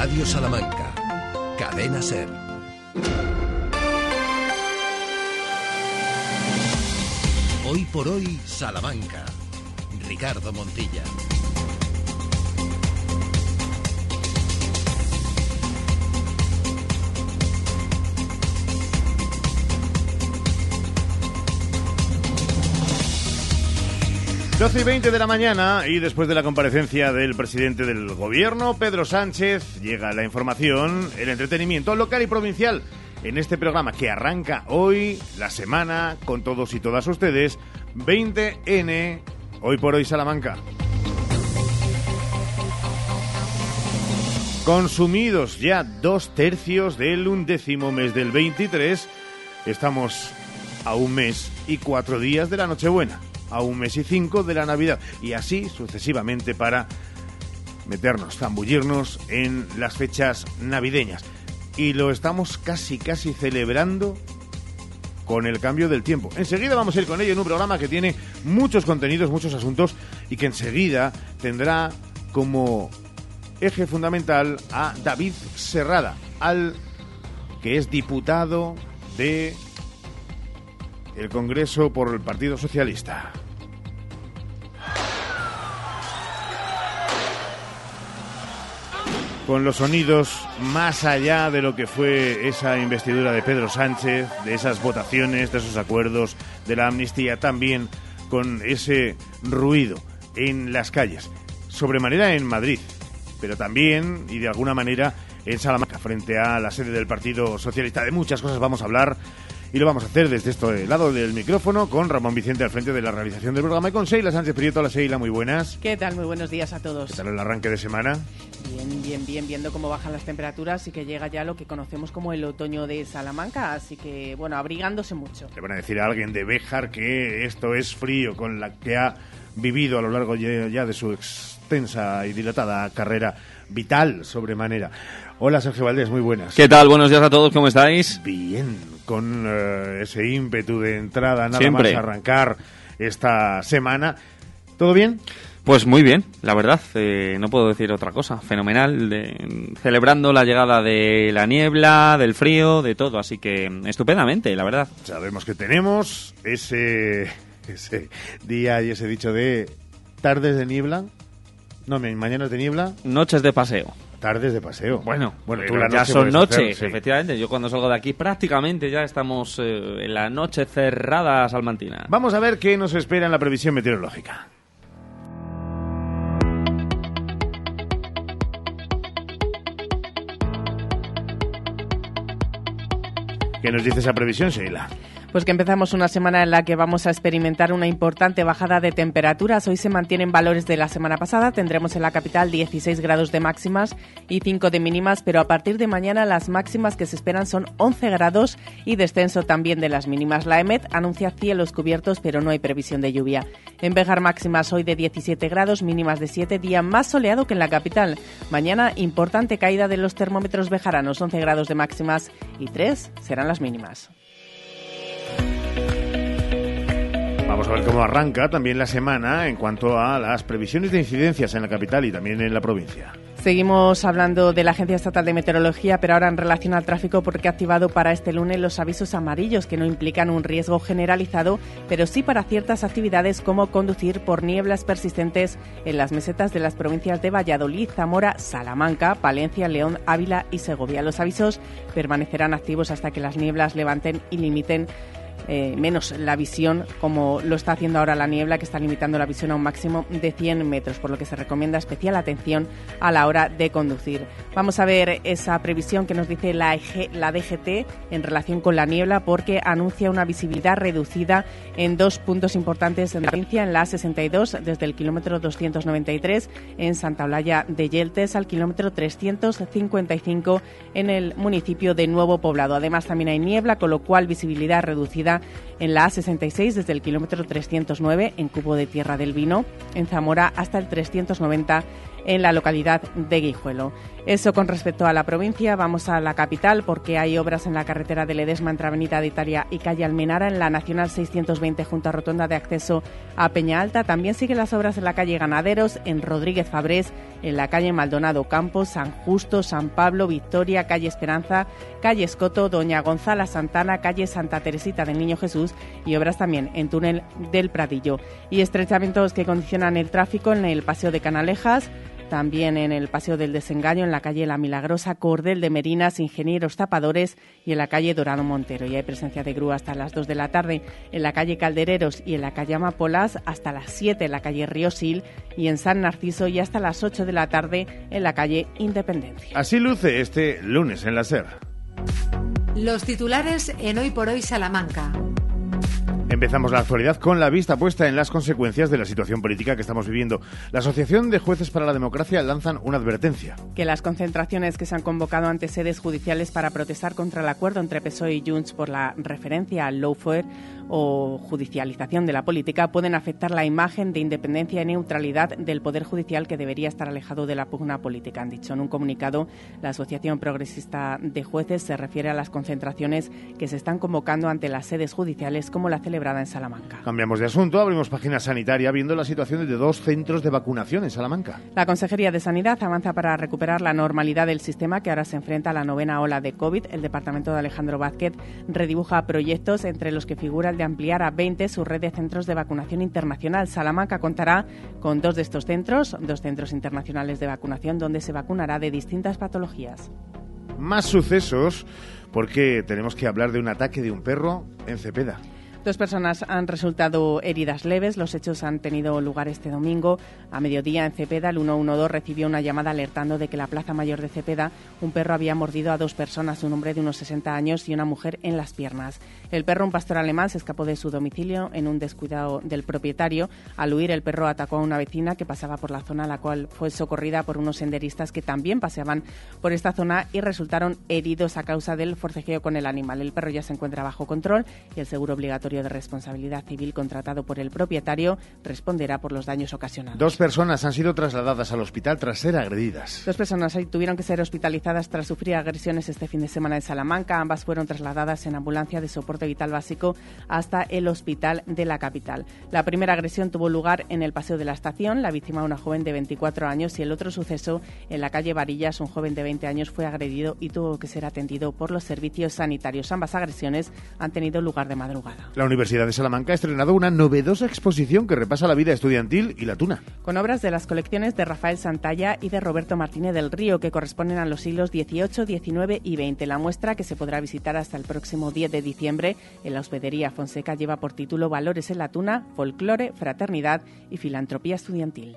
Radio Salamanca. Cadena Ser. Hoy por hoy, Salamanca. Ricardo Montilla. 12 y 20 de la mañana y después de la comparecencia del presidente del gobierno, Pedro Sánchez, llega la información, el entretenimiento local y provincial en este programa que arranca hoy la semana con todos y todas ustedes, 20N, hoy por hoy Salamanca. Consumidos ya dos tercios del undécimo mes del 23, estamos a un mes y cuatro días de la Nochebuena a un mes y cinco de la Navidad y así sucesivamente para meternos, zambullirnos en las fechas navideñas. Y lo estamos casi, casi celebrando con el cambio del tiempo. Enseguida vamos a ir con ello en un programa que tiene muchos contenidos, muchos asuntos y que enseguida tendrá como eje fundamental a David Serrada, al que es diputado de el Congreso por el Partido Socialista. Con los sonidos más allá de lo que fue esa investidura de Pedro Sánchez, de esas votaciones, de esos acuerdos, de la amnistía, también con ese ruido en las calles, sobremanera en Madrid, pero también y de alguna manera en Salamanca, frente a la sede del Partido Socialista. De muchas cosas vamos a hablar y lo vamos a hacer desde este lado del micrófono con Ramón Vicente al frente de la realización del programa y con Seila Sánchez Prieto. Hola Seila, muy buenas. ¿Qué tal? Muy buenos días a todos. ¿Qué tal el arranque de semana? Bien, bien, bien, viendo cómo bajan las temperaturas y que llega ya lo que conocemos como el otoño de Salamanca, así que, bueno, abrigándose mucho. Le van a decir a alguien de Béjar que esto es frío con la que ha vivido a lo largo ya de su extensa y dilatada carrera vital sobremanera. Hola Sergio Valdés, muy buenas. ¿Qué tal? Buenos días a todos, ¿cómo estáis? Bien, con eh, ese ímpetu de entrada, nada más arrancar esta semana. ¿Todo bien? Pues muy bien, la verdad, eh, no puedo decir otra cosa. Fenomenal, de, celebrando la llegada de la niebla, del frío, de todo, así que estupendamente, la verdad. Sabemos que tenemos ese, ese día y ese dicho de tardes de niebla. No, mañanas de niebla. Noches de paseo. Tardes de paseo. Bueno, bueno tú ya son noches, efectivamente. Yo cuando salgo de aquí prácticamente ya estamos eh, en la noche cerrada salmantina. Vamos a ver qué nos espera en la previsión meteorológica. ¿Qué nos dice esa previsión, Sheila? Pues que empezamos una semana en la que vamos a experimentar una importante bajada de temperaturas. Hoy se mantienen valores de la semana pasada. Tendremos en la capital 16 grados de máximas y 5 de mínimas, pero a partir de mañana las máximas que se esperan son 11 grados y descenso también de las mínimas. La EMET anuncia cielos cubiertos, pero no hay previsión de lluvia. En Bejar máximas hoy de 17 grados, mínimas de 7, día más soleado que en la capital. Mañana importante caída de los termómetros bejaranos, 11 grados de máximas y 3 serán las mínimas. Vamos a ver cómo arranca también la semana en cuanto a las previsiones de incidencias en la capital y también en la provincia. Seguimos hablando de la Agencia Estatal de Meteorología, pero ahora en relación al tráfico, porque ha activado para este lunes los avisos amarillos, que no implican un riesgo generalizado, pero sí para ciertas actividades como conducir por nieblas persistentes en las mesetas de las provincias de Valladolid, Zamora, Salamanca, Palencia, León, Ávila y Segovia. Los avisos permanecerán activos hasta que las nieblas levanten y limiten eh, menos la visión, como lo está haciendo ahora la niebla, que está limitando la visión a un máximo de 100 metros, por lo que se recomienda especial atención a la hora de conducir. Vamos a ver esa previsión que nos dice la, la DGT en relación con la niebla, porque anuncia una visibilidad reducida en dos puntos importantes en la provincia, en la A62, desde el kilómetro 293 en Santa Olalla de Yeltes al kilómetro 355 en el municipio de Nuevo Poblado. Además, también hay niebla, con lo cual visibilidad reducida en la A66 desde el kilómetro 309 en Cubo de Tierra del Vino, en Zamora hasta el 390 en la localidad de Guijuelo. Eso con respecto a la provincia. Vamos a la capital porque hay obras en la carretera de Ledesma entre Avenida de Italia y calle Almenara en la Nacional 620 junto a Rotonda de acceso a Peña Alta. También siguen las obras en la calle Ganaderos, en Rodríguez Fabrés, en la calle Maldonado Campos, San Justo, San Pablo, Victoria, calle Esperanza, calle Escoto, Doña Gonzala Santana, calle Santa Teresita del Niño Jesús y obras también en túnel del Pradillo. Y estrechamientos que condicionan el tráfico en el Paseo de Canalejas, también en el Paseo del Desengaño, en la calle La Milagrosa, Cordel de Merinas, Ingenieros Tapadores y en la calle Dorado Montero. Y hay presencia de grúa hasta las 2 de la tarde en la calle Caldereros y en la calle Amapolas, hasta las 7 en la calle Ríosil y en San Narciso y hasta las 8 de la tarde en la calle Independencia. Así luce este lunes en la SER. Los titulares en Hoy por Hoy Salamanca. Empezamos la actualidad con la vista puesta en las consecuencias de la situación política que estamos viviendo. La Asociación de Jueces para la Democracia lanzan una advertencia. Que las concentraciones que se han convocado ante sedes judiciales para protestar contra el acuerdo entre PSOE y Junts por la referencia al lawfare o judicialización de la política pueden afectar la imagen de independencia y neutralidad del Poder Judicial que debería estar alejado de la pugna política, han dicho. En un comunicado, la Asociación Progresista de Jueces se refiere a las concentraciones que se están convocando ante las sedes judiciales como la celebrada en Salamanca. Cambiamos de asunto, abrimos página sanitaria viendo la situación de dos centros de vacunación en Salamanca. La Consejería de Sanidad avanza para recuperar la normalidad del sistema que ahora se enfrenta a la novena ola de COVID. El Departamento de Alejandro Vázquez redibuja proyectos entre los que figura el de ampliar a 20 su red de centros de vacunación internacional. Salamanca contará con dos de estos centros, dos centros internacionales de vacunación donde se vacunará de distintas patologías. Más sucesos porque tenemos que hablar de un ataque de un perro en Cepeda. Dos personas han resultado heridas leves. Los hechos han tenido lugar este domingo. A mediodía en Cepeda, el 112 recibió una llamada alertando de que la Plaza Mayor de Cepeda un perro había mordido a dos personas, un hombre de unos 60 años y una mujer en las piernas. El perro, un pastor alemán, se escapó de su domicilio en un descuidado del propietario. Al huir, el perro atacó a una vecina que pasaba por la zona, la cual fue socorrida por unos senderistas que también paseaban por esta zona y resultaron heridos a causa del forcejeo con el animal. El perro ya se encuentra bajo control y el seguro obligatorio de responsabilidad civil contratado por el propietario responderá por los daños ocasionados. Dos personas han sido trasladadas al hospital tras ser agredidas. Dos personas tuvieron que ser hospitalizadas tras sufrir agresiones este fin de semana en Salamanca. Ambas fueron trasladadas en ambulancia de soporte vital básico hasta el hospital de la capital. La primera agresión tuvo lugar en el paseo de la estación. La víctima, una joven de 24 años, y el otro suceso en la calle Varillas, un joven de 20 años, fue agredido y tuvo que ser atendido por los servicios sanitarios. Ambas agresiones han tenido lugar de madrugada. La Universidad de Salamanca ha estrenado una novedosa exposición que repasa la vida estudiantil y la tuna. Con obras de las colecciones de Rafael Santalla y de Roberto Martínez del Río, que corresponden a los siglos XVIII, XIX y XX. La muestra, que se podrá visitar hasta el próximo 10 de diciembre en la Hospedería Fonseca, lleva por título Valores en la tuna, folclore, fraternidad y filantropía estudiantil.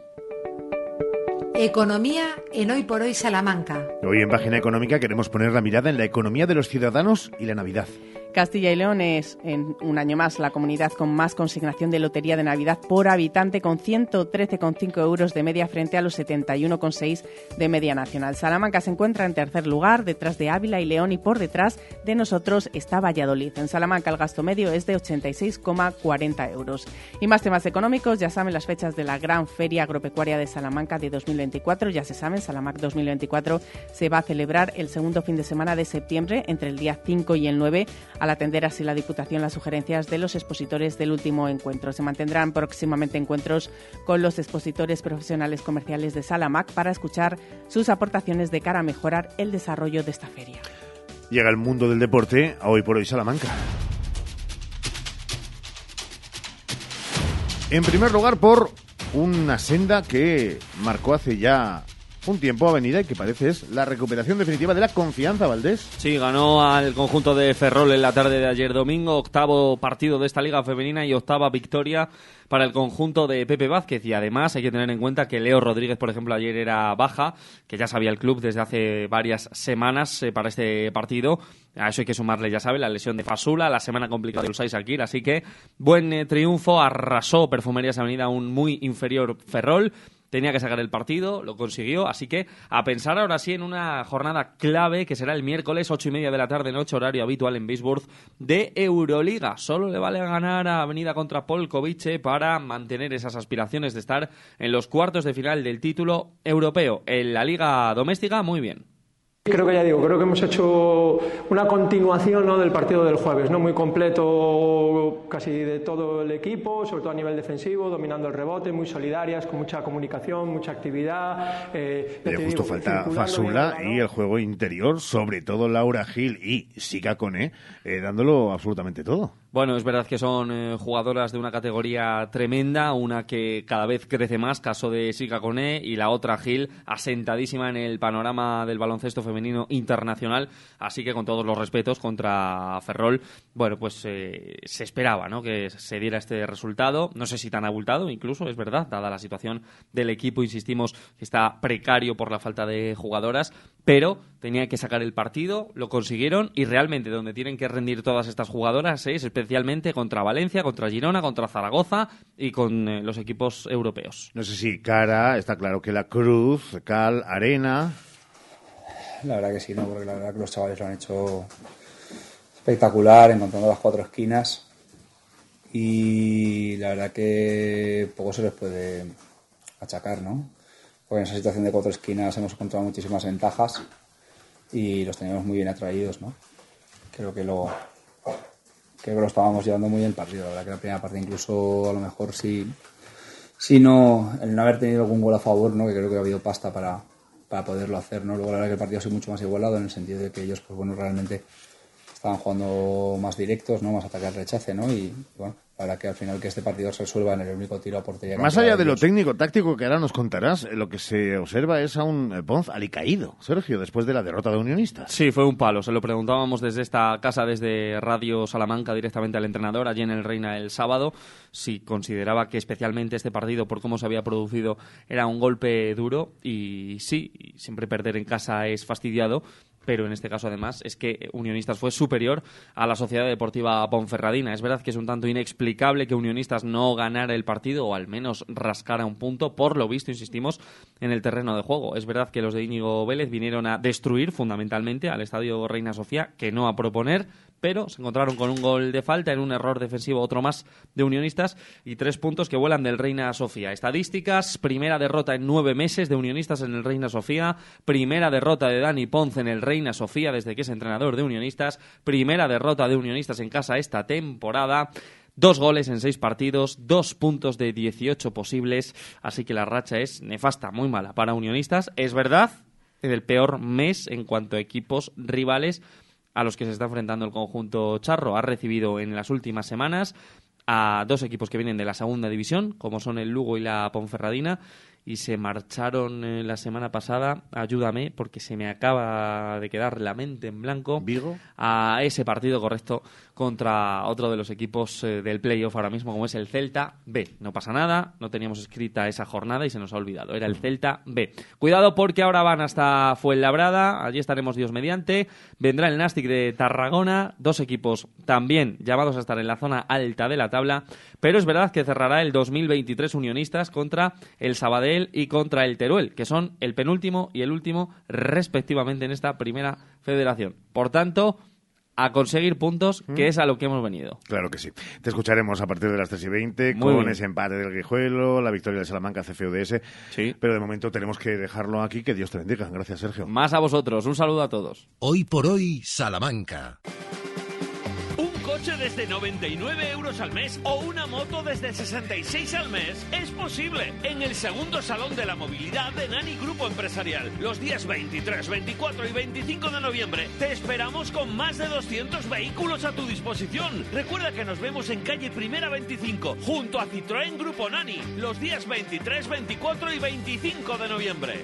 Economía en Hoy por Hoy Salamanca. Hoy en Página Económica queremos poner la mirada en la economía de los ciudadanos y la Navidad. Castilla y León es, en un año más, la comunidad con más consignación de lotería de Navidad por habitante, con 113,5 euros de media frente a los 71,6 de media nacional. Salamanca se encuentra en tercer lugar, detrás de Ávila y León, y por detrás de nosotros está Valladolid. En Salamanca el gasto medio es de 86,40 euros. Y más temas económicos, ya saben las fechas de la Gran Feria Agropecuaria de Salamanca de 2024. Ya se saben, Salamac 2024 se va a celebrar el segundo fin de semana de septiembre, entre el día 5 y el 9 al atender así la Diputación las sugerencias de los expositores del último encuentro. Se mantendrán próximamente encuentros con los expositores profesionales comerciales de Salamac para escuchar sus aportaciones de cara a mejorar el desarrollo de esta feria. Llega el mundo del deporte a hoy por hoy Salamanca. En primer lugar, por una senda que marcó hace ya un tiempo avenida y que parece es la recuperación definitiva de la confianza, Valdés. Sí, ganó al conjunto de Ferrol en la tarde de ayer domingo, octavo partido de esta liga femenina y octava victoria para el conjunto de Pepe Vázquez. Y además hay que tener en cuenta que Leo Rodríguez, por ejemplo, ayer era baja, que ya sabía el club desde hace varias semanas eh, para este partido. A eso hay que sumarle, ya sabe, la lesión de Fasula, la semana complicada de Usai Sakir. Así que buen eh, triunfo, arrasó Perfumerías Avenida un muy inferior Ferrol tenía que sacar el partido, lo consiguió, así que a pensar ahora sí en una jornada clave que será el miércoles ocho y media de la tarde, noche horario habitual en Bisburg de Euroliga. Solo le vale ganar a Avenida contra Polkovice para mantener esas aspiraciones de estar en los cuartos de final del título europeo. En la liga doméstica, muy bien. Creo que ya digo, creo que hemos hecho una continuación ¿no? del partido del jueves, ¿no? muy completo casi de todo el equipo, sobre todo a nivel defensivo, dominando el rebote, muy solidarias, con mucha comunicación, mucha actividad. Eh, justo falta Fasula y el juego interior, sobre todo Laura Gil y Sika Cone, eh, dándolo absolutamente todo. Bueno, es verdad que son eh, jugadoras de una categoría tremenda, una que cada vez crece más, caso de Sika Cone, y la otra Gil, asentadísima en el panorama del baloncesto femenino internacional, así que con todos los respetos contra Ferrol, bueno, pues eh, se esperaba ¿no? que se diera este resultado, no sé si tan abultado incluso, es verdad, dada la situación del equipo, insistimos que está precario por la falta de jugadoras, pero tenía que sacar el partido, lo consiguieron y realmente donde tienen que rendir todas estas jugadoras es especialmente contra Valencia, contra Girona, contra Zaragoza y con eh, los equipos europeos. No sé si cara, está claro que la Cruz, Cal, Arena. La verdad que sí, no, porque la verdad que los chavales lo han hecho espectacular, encontrando las cuatro esquinas y la verdad que poco se les puede achacar, ¿no? Porque en esa situación de cuatro esquinas hemos encontrado muchísimas ventajas y los teníamos muy bien atraídos, ¿no? Creo que lo, creo que lo estábamos llevando muy bien el partido. La verdad que la primera parte incluso a lo mejor sí, si no, el no haber tenido algún gol a favor, ¿no? Que creo que ha habido pasta para, para poderlo hacer, ¿no? Luego la verdad que el partido ha sido mucho más igualado en el sentido de que ellos, pues bueno, realmente estaban jugando más directos, ¿no? Más ataque al rechace, ¿no? Y, bueno, para que al final que este partido se resuelva en el único tiro a portería. Más allá de lo técnico, táctico que ahora nos contarás, eh, lo que se observa es a un eh, Ponz alicaído, Sergio, después de la derrota de Unionistas. Sí, fue un palo. Se lo preguntábamos desde esta casa, desde Radio Salamanca, directamente al entrenador, allí en el Reina el sábado, si consideraba que especialmente este partido, por cómo se había producido, era un golpe duro. Y sí, siempre perder en casa es fastidiado pero en este caso además es que Unionistas fue superior a la Sociedad Deportiva Ponferradina. Es verdad que es un tanto inexplicable que Unionistas no ganara el partido o al menos rascara un punto, por lo visto, insistimos, en el terreno de juego. Es verdad que los de Íñigo Vélez vinieron a destruir fundamentalmente al Estadio Reina Sofía, que no a proponer, pero se encontraron con un gol de falta en un error defensivo, otro más de Unionistas y tres puntos que vuelan del Reina Sofía. Estadísticas, primera derrota en nueve meses de Unionistas en el Reina Sofía, primera derrota de Dani Ponce en el Reina Sofía desde que es entrenador de Unionistas, primera derrota de Unionistas en casa esta temporada. Dos goles en seis partidos, dos puntos de 18 posibles, así que la racha es nefasta, muy mala para Unionistas. Es verdad, en el peor mes en cuanto a equipos rivales a los que se está enfrentando el conjunto charro. Ha recibido en las últimas semanas a dos equipos que vienen de la segunda división, como son el Lugo y la Ponferradina, y se marcharon eh, la semana pasada, ayúdame, porque se me acaba de quedar la mente en blanco, ¿Vigo? a ese partido correcto contra otro de los equipos eh, del playoff ahora mismo, como es el Celta B. No pasa nada, no teníamos escrita esa jornada y se nos ha olvidado, era el Celta B. Cuidado porque ahora van hasta Fuenlabrada, allí estaremos Dios mediante, vendrá el Nastic de Tarragona, dos equipos también llamados a estar en la zona alta de la tabla, pero es verdad que cerrará el 2023 Unionistas contra el Sabadell y contra el Teruel, que son el penúltimo y el último respectivamente en esta primera federación. Por tanto, a conseguir puntos, que es a lo que hemos venido. Claro que sí. Te escucharemos a partir de las 3 y 20 Muy con bien. ese empate del Guijuelo, la victoria de Salamanca CFUDS. Sí. Pero de momento tenemos que dejarlo aquí. Que Dios te bendiga. Gracias, Sergio. Más a vosotros, un saludo a todos. Hoy por hoy, Salamanca. Desde 99 euros al mes o una moto desde 66 al mes es posible en el segundo Salón de la Movilidad de Nani Grupo Empresarial. Los días 23, 24 y 25 de noviembre te esperamos con más de 200 vehículos a tu disposición. Recuerda que nos vemos en calle Primera 25 junto a Citroën Grupo Nani los días 23, 24 y 25 de noviembre.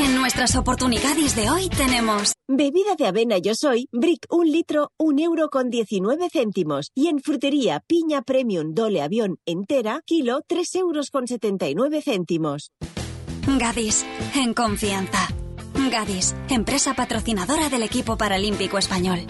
En nuestras oportunidades de hoy tenemos Bebida de avena Yo Soy, Brick un litro, un euro con 19 céntimos. Y en frutería Piña Premium Dole Avión entera, kilo, 3 euros con 79 céntimos. Gadis, en confianza. Gadis, empresa patrocinadora del equipo paralímpico español.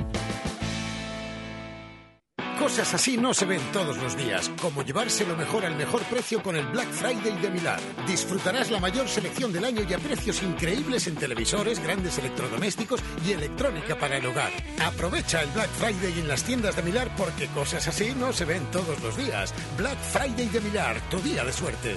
Cosas así no se ven todos los días, como llevarse lo mejor al mejor precio con el Black Friday de Milán. Disfrutarás la mayor selección del año y a precios increíbles en televisores, grandes electrodomésticos y electrónica para el hogar. Aprovecha el Black Friday en las tiendas de Milar porque cosas así no se ven todos los días. Black Friday de Milar, tu día de suerte.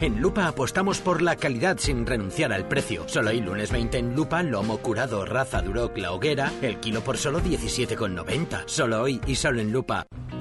En Lupa apostamos por la calidad sin renunciar al precio. Solo hay lunes 20 en Lupa, lomo curado, raza Duroc, la hoguera, el kilo por solo 17,90. Solo hoy y solo en Lupa.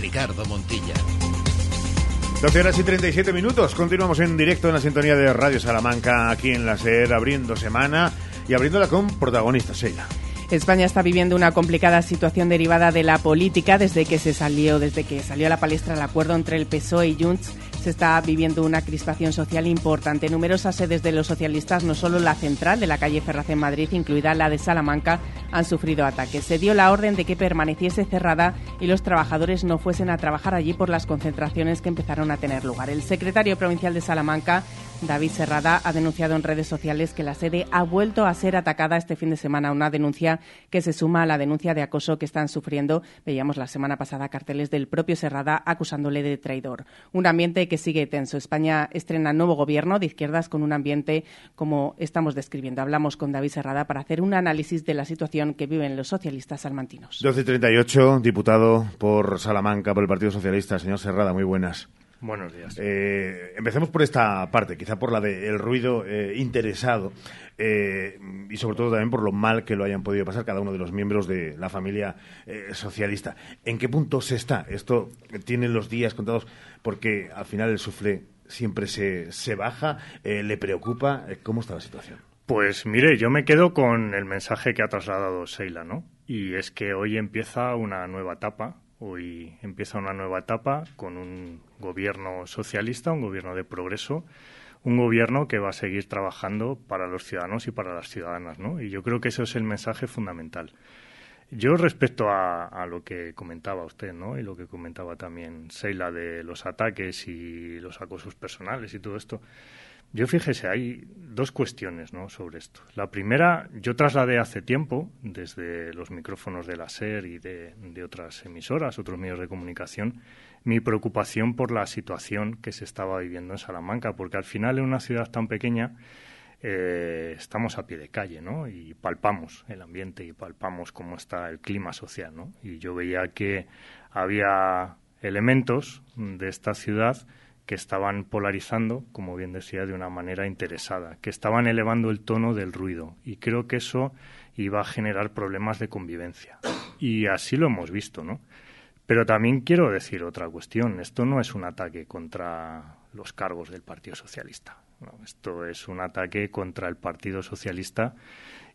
Ricardo Montilla. 12 horas y 37 minutos. Continuamos en directo en la sintonía de Radio Salamanca, aquí en la SER, abriendo semana y abriéndola con protagonistas, Sheila. España está viviendo una complicada situación derivada de la política desde que se salió, desde que salió a la palestra el acuerdo entre el PSOE y Junts se está viviendo una crispación social importante. Numerosas sedes de los socialistas, no solo la central de la calle Ferraz en Madrid, incluida la de Salamanca, han sufrido ataques. Se dio la orden de que permaneciese cerrada y los trabajadores no fuesen a trabajar allí por las concentraciones que empezaron a tener lugar. El secretario provincial de Salamanca, David Serrada, ha denunciado en redes sociales que la sede ha vuelto a ser atacada este fin de semana, una denuncia que se suma a la denuncia de acoso que están sufriendo. Veíamos la semana pasada carteles del propio Serrada acusándole de traidor. Un ambiente que sigue tenso. España estrena nuevo gobierno de izquierdas con un ambiente como estamos describiendo. Hablamos con David Serrada para hacer un análisis de la situación que viven los socialistas salmantinos. 1238, diputado por Salamanca, por el Partido Socialista. Señor Serrada, muy buenas. Buenos días. Eh, empecemos por esta parte, quizá por la del ruido eh, interesado eh, y sobre todo también por lo mal que lo hayan podido pasar cada uno de los miembros de la familia eh, socialista. ¿En qué punto se está? Esto tiene los días contados porque al final el suflé siempre se, se baja, le preocupa. ¿Cómo está la situación? Pues mire, yo me quedo con el mensaje que ha trasladado Seila, ¿no? Y es que hoy empieza una nueva etapa, hoy empieza una nueva etapa con un gobierno socialista, un gobierno de progreso, un gobierno que va a seguir trabajando para los ciudadanos y para las ciudadanas, ¿no? Y yo creo que eso es el mensaje fundamental. Yo respecto a, a, lo que comentaba usted, ¿no? Y lo que comentaba también Seila de los ataques y los acosos personales y todo esto. Yo fíjese, hay dos cuestiones ¿no? sobre esto. La primera, yo trasladé hace tiempo, desde los micrófonos de la SER y de, otras emisoras, otros medios de comunicación, mi preocupación por la situación que se estaba viviendo en Salamanca, porque al final en una ciudad tan pequeña eh, estamos a pie de calle, ¿no? Y palpamos el ambiente y palpamos cómo está el clima social, ¿no? Y yo veía que había elementos de esta ciudad que estaban polarizando, como bien decía, de una manera interesada, que estaban elevando el tono del ruido. Y creo que eso iba a generar problemas de convivencia. Y así lo hemos visto, ¿no? Pero también quiero decir otra cuestión. Esto no es un ataque contra los cargos del Partido Socialista. esto es un ataque contra el Partido Socialista.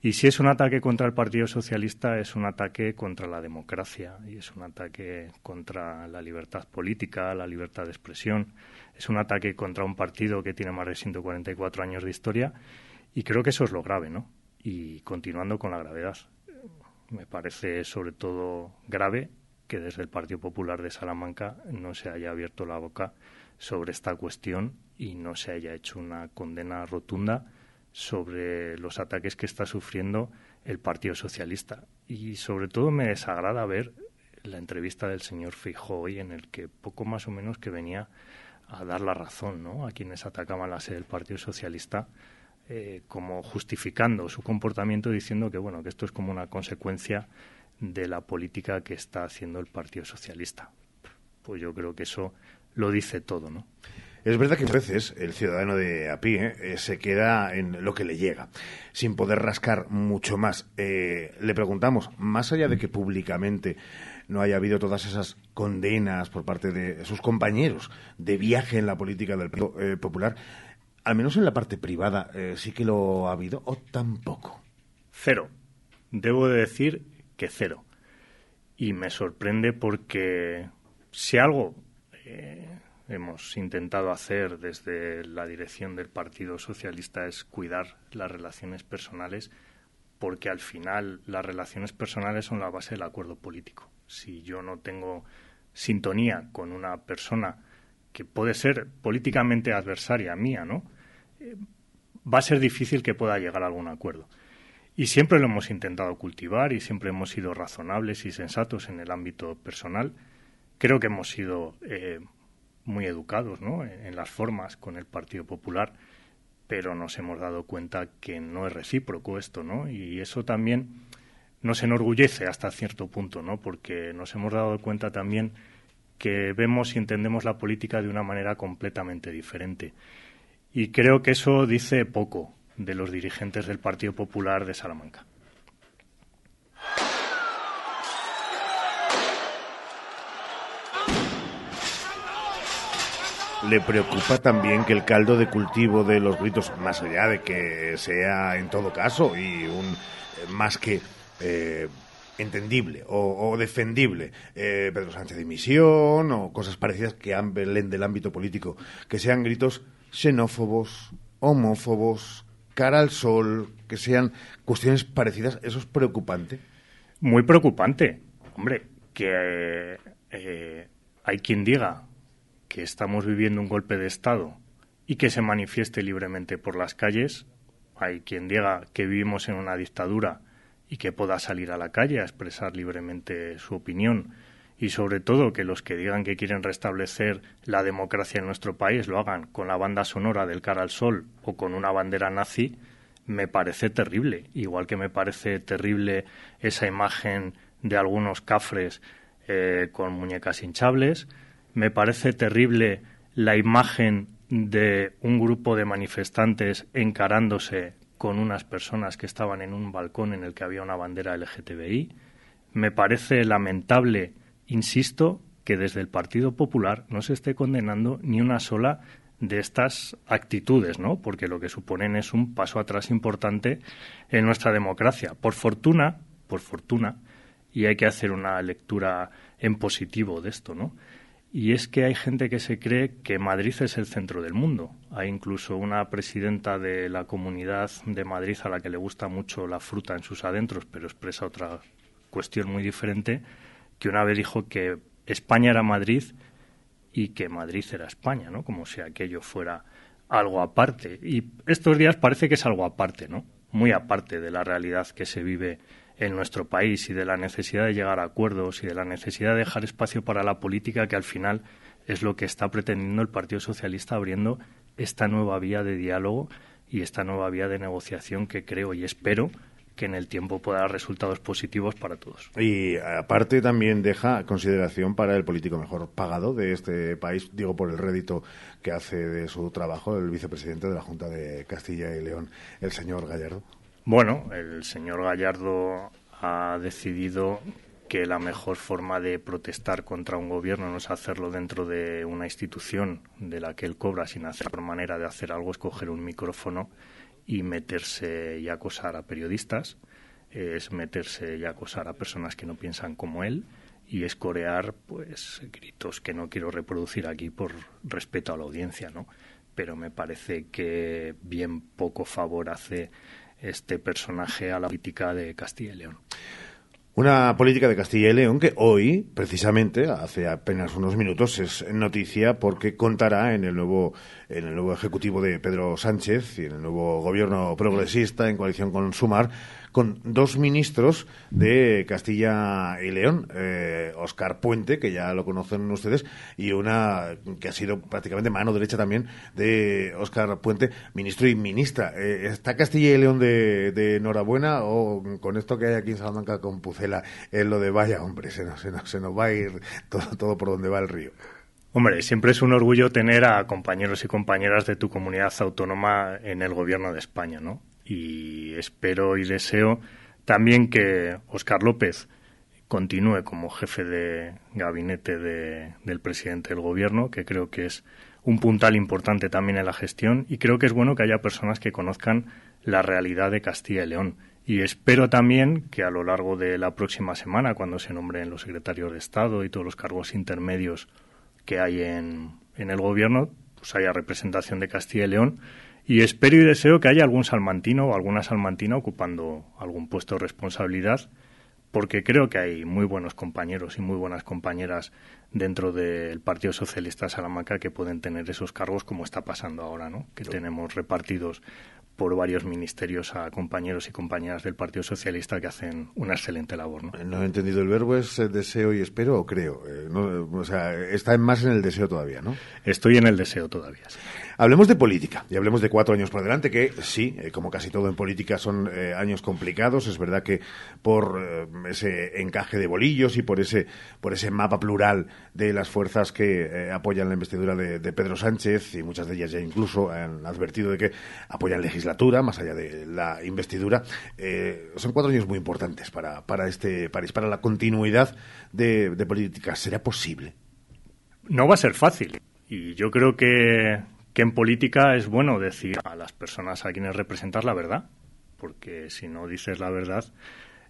Y si es un ataque contra el Partido Socialista, es un ataque contra la democracia y es un ataque contra la libertad política, la libertad de expresión. Es un ataque contra un partido que tiene más de 144 años de historia. Y creo que eso es lo grave, ¿no? Y continuando con la gravedad, me parece sobre todo grave que desde el Partido Popular de Salamanca no se haya abierto la boca sobre esta cuestión y no se haya hecho una condena rotunda sobre los ataques que está sufriendo el Partido Socialista. Y sobre todo me desagrada ver la entrevista del señor Feijóo hoy en el que poco más o menos que venía a dar la razón ¿no? a quienes atacaban la sede del Partido Socialista eh, como justificando su comportamiento diciendo que bueno que esto es como una consecuencia de la política que está haciendo el Partido Socialista. Pues yo creo que eso lo dice todo, ¿no? Es verdad que a veces el ciudadano de a pie eh, se queda en lo que le llega, sin poder rascar mucho más. Eh, le preguntamos, más allá de que públicamente no haya habido todas esas condenas por parte de sus compañeros de viaje en la política del Partido Popular, al menos en la parte privada, eh, sí que lo ha habido o tampoco. Cero. Debo de decir que cero. Y me sorprende porque si algo eh, hemos intentado hacer desde la dirección del Partido Socialista es cuidar las relaciones personales, porque al final las relaciones personales son la base del acuerdo político. Si yo no tengo sintonía con una persona que puede ser políticamente adversaria mía, ¿no? va a ser difícil que pueda llegar a algún acuerdo. Y siempre lo hemos intentado cultivar y siempre hemos sido razonables y sensatos en el ámbito personal. Creo que hemos sido eh, muy educados ¿no? en las formas con el Partido Popular, pero nos hemos dado cuenta que no es recíproco esto, ¿no? Y eso también nos enorgullece hasta cierto punto, ¿no? Porque nos hemos dado cuenta también que vemos y entendemos la política de una manera completamente diferente. Y creo que eso dice poco de los dirigentes del Partido Popular de Salamanca. Le preocupa también que el caldo de cultivo de los gritos, más allá de que sea en todo caso y un eh, más que eh, entendible o, defendible, eh, Pedro Sánchez de dimisión o cosas parecidas que hablen del ámbito político, que sean gritos xenófobos, homófobos, cara al sol, que sean cuestiones parecidas, ¿eso es preocupante? Muy preocupante. Hombre, que hay quien diga que estamos viviendo un golpe de Estado y que se manifieste libremente por las calles. Hay quien diga que vivimos en una dictadura y que pueda salir a la calle a expresar libremente su opinión y sobre todo que los que digan que quieren restablecer la democracia en nuestro país lo hagan con la banda sonora del cara al sol o con una bandera nazi, me parece terrible. Igual que me parece terrible esa imagen de algunos cafres eh, con muñecas hinchables, me parece terrible la imagen de un grupo de manifestantes encarándose con unas personas que estaban en un balcón en el que había una bandera LGTBI. Me parece lamentable insisto que desde el Partido Popular no se esté condenando ni una sola de estas actitudes, ¿no? Porque lo que suponen es un paso atrás importante en nuestra democracia. Por fortuna, por fortuna, y hay que hacer una lectura en positivo de esto, ¿no? Y es que hay gente que se cree que Madrid es el centro del mundo. Hay incluso una presidenta de la comunidad de Madrid a la que le gusta mucho la fruta en sus adentros, pero expresa otra cuestión muy diferente, que una vez dijo que España era Madrid y que Madrid era España, ¿no? Como si aquello fuera algo aparte. Y estos días parece que es algo aparte, ¿no? Muy aparte de la realidad que se vive en nuestro país y de la necesidad de llegar a acuerdos y de la necesidad de dejar espacio para la política que al final es lo que está pretendiendo el Partido Socialista abriendo esta nueva vía de diálogo y esta nueva vía de negociación que creo y espero que en el tiempo pueda dar resultados positivos para todos. Y aparte también deja consideración para el político mejor pagado de este país, digo por el rédito que hace de su trabajo el vicepresidente de la Junta de Castilla y León, el señor Gallardo. Bueno, el señor Gallardo ha decidido que la mejor forma de protestar contra un gobierno no es hacerlo dentro de una institución de la que él cobra sin hacer por manera de hacer algo es coger un micrófono y meterse y acosar a periodistas, es meterse y acosar a personas que no piensan como él y es corear pues gritos que no quiero reproducir aquí por respeto a la audiencia, ¿no? Pero me parece que bien poco favor hace este personaje a la política de Castilla y León. Una política de Castilla y León que hoy, precisamente, hace apenas unos minutos, es noticia porque contará en el nuevo, en el nuevo ejecutivo de Pedro Sánchez y en el nuevo gobierno progresista en coalición con Sumar con dos ministros de Castilla y León, Oscar eh, Puente, que ya lo conocen ustedes, y una que ha sido prácticamente mano derecha también de Oscar Puente, ministro y ministra. Eh, ¿Está Castilla y León de, enhorabuena o con esto que hay aquí en Salamanca con Pucela es lo de vaya, hombre, se nos, se nos, se nos va a ir todo, todo por donde va el río? Hombre, siempre es un orgullo tener a compañeros y compañeras de tu comunidad autónoma en el gobierno de España, ¿no? Y espero y deseo también que Óscar López continúe como jefe de gabinete del presidente del gobierno, que creo que es un puntal importante también en la gestión y creo que es bueno que haya personas que conozcan la realidad de Castilla y León. Y espero también que a lo largo de la próxima semana, cuando se nombren los secretarios de Estado y todos los cargos intermedios que hay en, en el gobierno, pues haya representación de Castilla y León y espero y deseo que haya algún salmantino o alguna salmantina ocupando algún puesto de responsabilidad, porque creo que hay muy buenos compañeros y muy buenas compañeras dentro del Partido Socialista de Salamanca que pueden tener esos cargos como está pasando ahora, ¿no? Que tenemos repartidos por varios ministerios a compañeros y compañeras del Partido Socialista que hacen una excelente labor. ¿no? no he entendido, ¿el verbo es eh, deseo y espero o creo? Eh, o sea, está más en el deseo todavía, ¿no? Estoy en el deseo todavía, sí. Hablemos de política y hablemos de cuatro años por delante, que sí, eh, como casi todo en política, son años complicados. Es verdad que por ese encaje de bolillos y por ese, por ese mapa plural de las fuerzas que apoyan la investidura de, de, Pedro Sánchez, y muchas de ellas ya incluso han advertido de que apoyan legislatura, más allá de la investidura, eh, son cuatro años muy importantes para, para este país, para la continuidad de, política. ¿Será posible? No va a ser fácil. Y yo creo que, que en política es bueno decir a las personas a quienes representas la verdad, porque si no dices la verdad,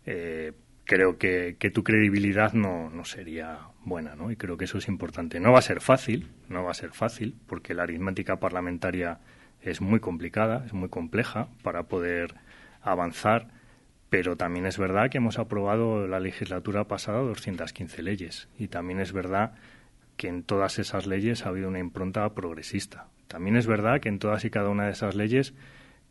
eh, creo que, tu credibilidad no, no sería buena, ¿no? Y creo que eso es importante. No va a ser fácil, no va a ser fácil, porque la aritmética parlamentaria es muy complicada, es muy compleja para poder avanzar, pero también es verdad que hemos aprobado la legislatura pasada 215 leyes y también es verdad que en todas esas leyes ha habido una impronta progresista. También es verdad que en todas y cada una de esas leyes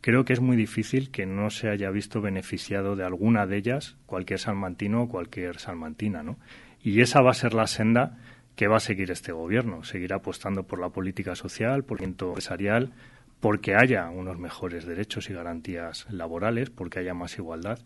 creo que es muy difícil que no se haya visto beneficiado de alguna de ellas cualquier salmantino o cualquier salmantina, ¿no? Y esa va a ser la senda que va a seguir este gobierno, seguir apostando por la política social, por el empresarial, porque haya unos mejores derechos y garantías laborales, porque haya más igualdad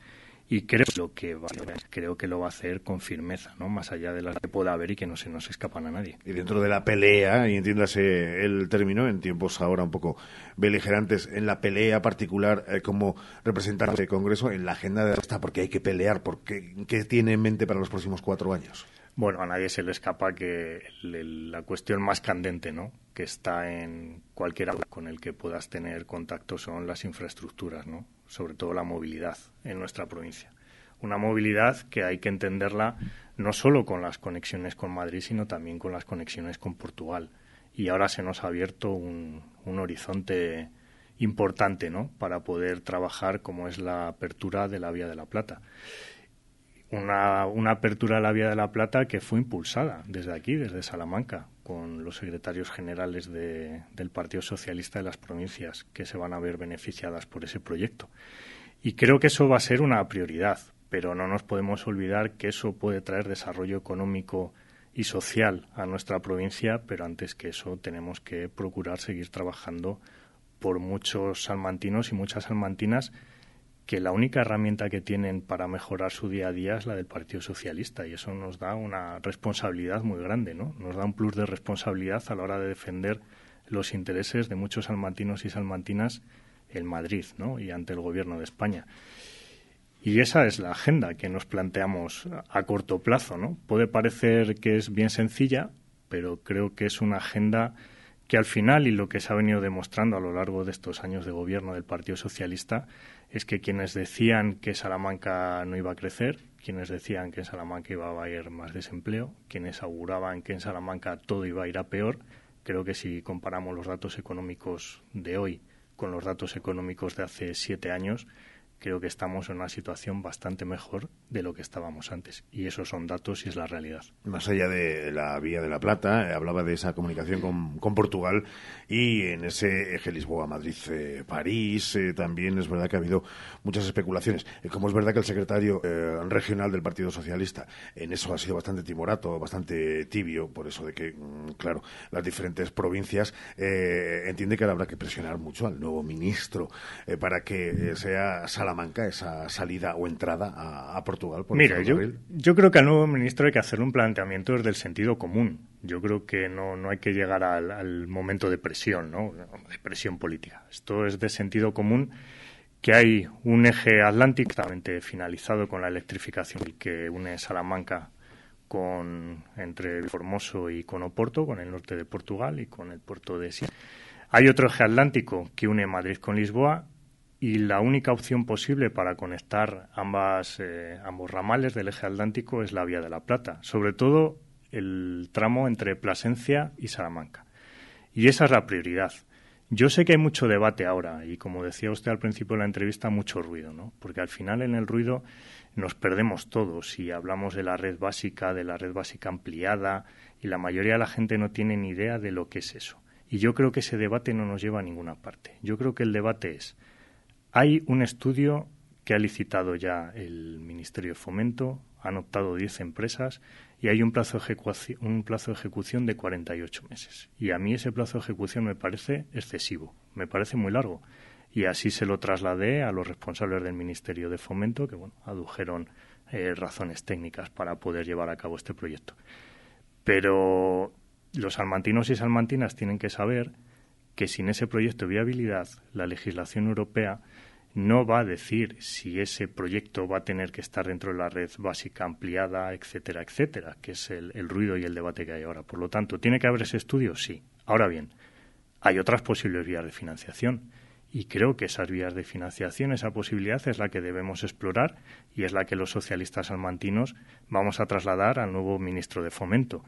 y creo lo que va, creo que lo va a hacer con firmeza, ¿no? Más allá de las que pueda haber y que no se nos escapan a nadie. Y dentro de la pelea, y entiéndase el término, en tiempos ahora un poco beligerantes, en la pelea particular eh, como representante del Congreso, en la agenda de esta, porque hay que pelear, porque ¿qué tiene en mente para los próximos cuatro años? Bueno, a nadie se le escapa que la cuestión más candente, ¿no? Que está en cualquier con el que puedas tener contacto son las infraestructuras, ¿no? Sobre todo la movilidad en nuestra provincia. Una movilidad que hay que entenderla no solo con las conexiones con Madrid, sino también con las conexiones con Portugal. Y ahora se nos ha abierto un, un horizonte importante, ¿no? Para poder trabajar como es la apertura de la Vía de la Plata una, una apertura de la Vía de la Plata que fue impulsada desde aquí, desde Salamanca, con los secretarios generales de, del Partido Socialista de las provincias que se van a ver beneficiadas por ese proyecto. Y creo que eso va a ser una prioridad, pero no nos podemos olvidar que eso puede traer desarrollo económico y social a nuestra provincia, pero antes que eso tenemos que procurar seguir trabajando por muchos salmantinos y muchas salmantinas que la única herramienta que tienen para mejorar su día a día es la del Partido Socialista y eso nos da una responsabilidad muy grande, ¿no? Nos da un plus de responsabilidad a la hora de defender los intereses de muchos salmantinos y salmantinas en Madrid, ¿no? Y ante el Gobierno de España. Y esa es la agenda que nos planteamos a corto plazo, ¿no? Puede parecer que es bien sencilla, pero creo que es una agenda que al final, y lo que se ha venido demostrando a lo largo de estos años de gobierno del Partido Socialista, es que quienes decían que Salamanca no iba a crecer, quienes decían que en Salamanca iba a haber más desempleo, quienes auguraban que en Salamanca todo iba a ir a peor, creo que si comparamos los datos económicos de hoy con los datos económicos de hace siete años, creo que estamos en una situación bastante mejor de lo que estábamos antes. Y esos son datos y es la realidad. Más allá de la Vía de la Plata, eh, hablaba de esa comunicación con, Portugal y en ese eje Lisboa-Madrid-París eh, también es verdad que ha habido muchas especulaciones. Eh, como es verdad que el secretario regional del Partido Socialista en eso ha sido bastante timorato, bastante tibio, por eso de que, mm, claro, las diferentes provincias entiende que ahora habrá que presionar mucho al nuevo ministro para que sea Salamanca esa salida o entrada a, Portugal? Por Mira, yo, yo creo que al nuevo ministro hay que hacer un planteamiento desde el sentido común. Yo creo que no, no hay que llegar al, momento de presión, ¿no? de presión política. Esto es de sentido común que hay un eje atlántico finalizado con la electrificación que une Salamanca con entre Formoso y con Oporto, con el norte de Portugal y con el puerto de Sines. Hay otro eje atlántico que une Madrid con Lisboa y la única opción posible para conectar ambas, eh, ambos ramales del eje atlántico es la Vía de la Plata, sobre todo el tramo entre Plasencia y Salamanca. Y esa es la prioridad. Yo sé que hay mucho debate ahora y, como decía usted al principio de la entrevista, mucho ruido, ¿no? Porque al final en el ruido nos perdemos todos y hablamos de la red básica, de la red básica ampliada y la mayoría de la gente no tiene ni idea de lo que es eso. Y yo creo que ese debate no nos lleva a ninguna parte. Yo creo que el debate es hay un estudio que ha licitado ya el Ministerio de Fomento, han optado 10 empresas y hay un plazo, un plazo de ejecución de 48 meses. Y a mí ese plazo de ejecución me parece excesivo, me parece muy largo. Y así se lo trasladé a los responsables del Ministerio de Fomento, que bueno, adujeron eh, razones técnicas para poder llevar a cabo este proyecto. Pero los salmantinos y salmantinas tienen que saber que sin ese proyecto de viabilidad, la legislación europea no va a decir si ese proyecto va a tener que estar dentro de la red básica ampliada, etcétera, etcétera, que es el, ruido y el debate que hay ahora. Por lo tanto, ¿tiene que haber ese estudio? Sí. Ahora bien, hay otras posibles vías de financiación. Y creo que esas vías de financiación, esa posibilidad es la que debemos explorar y es la que los socialistas salmantinos vamos a trasladar al nuevo ministro de Fomento.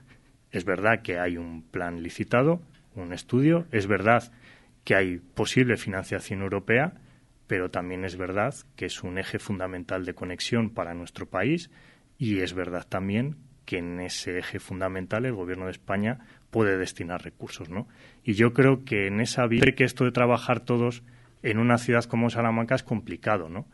Es verdad que hay un plan licitado, un estudio. Es verdad que hay posible financiación europea, pero también es verdad que es un eje fundamental de conexión para nuestro país y es verdad también que en ese eje fundamental el Gobierno de España puede destinar recursos, ¿no? Y yo creo que en esa vía que esto de trabajar todos en una ciudad como Salamanca es complicado, ¿no?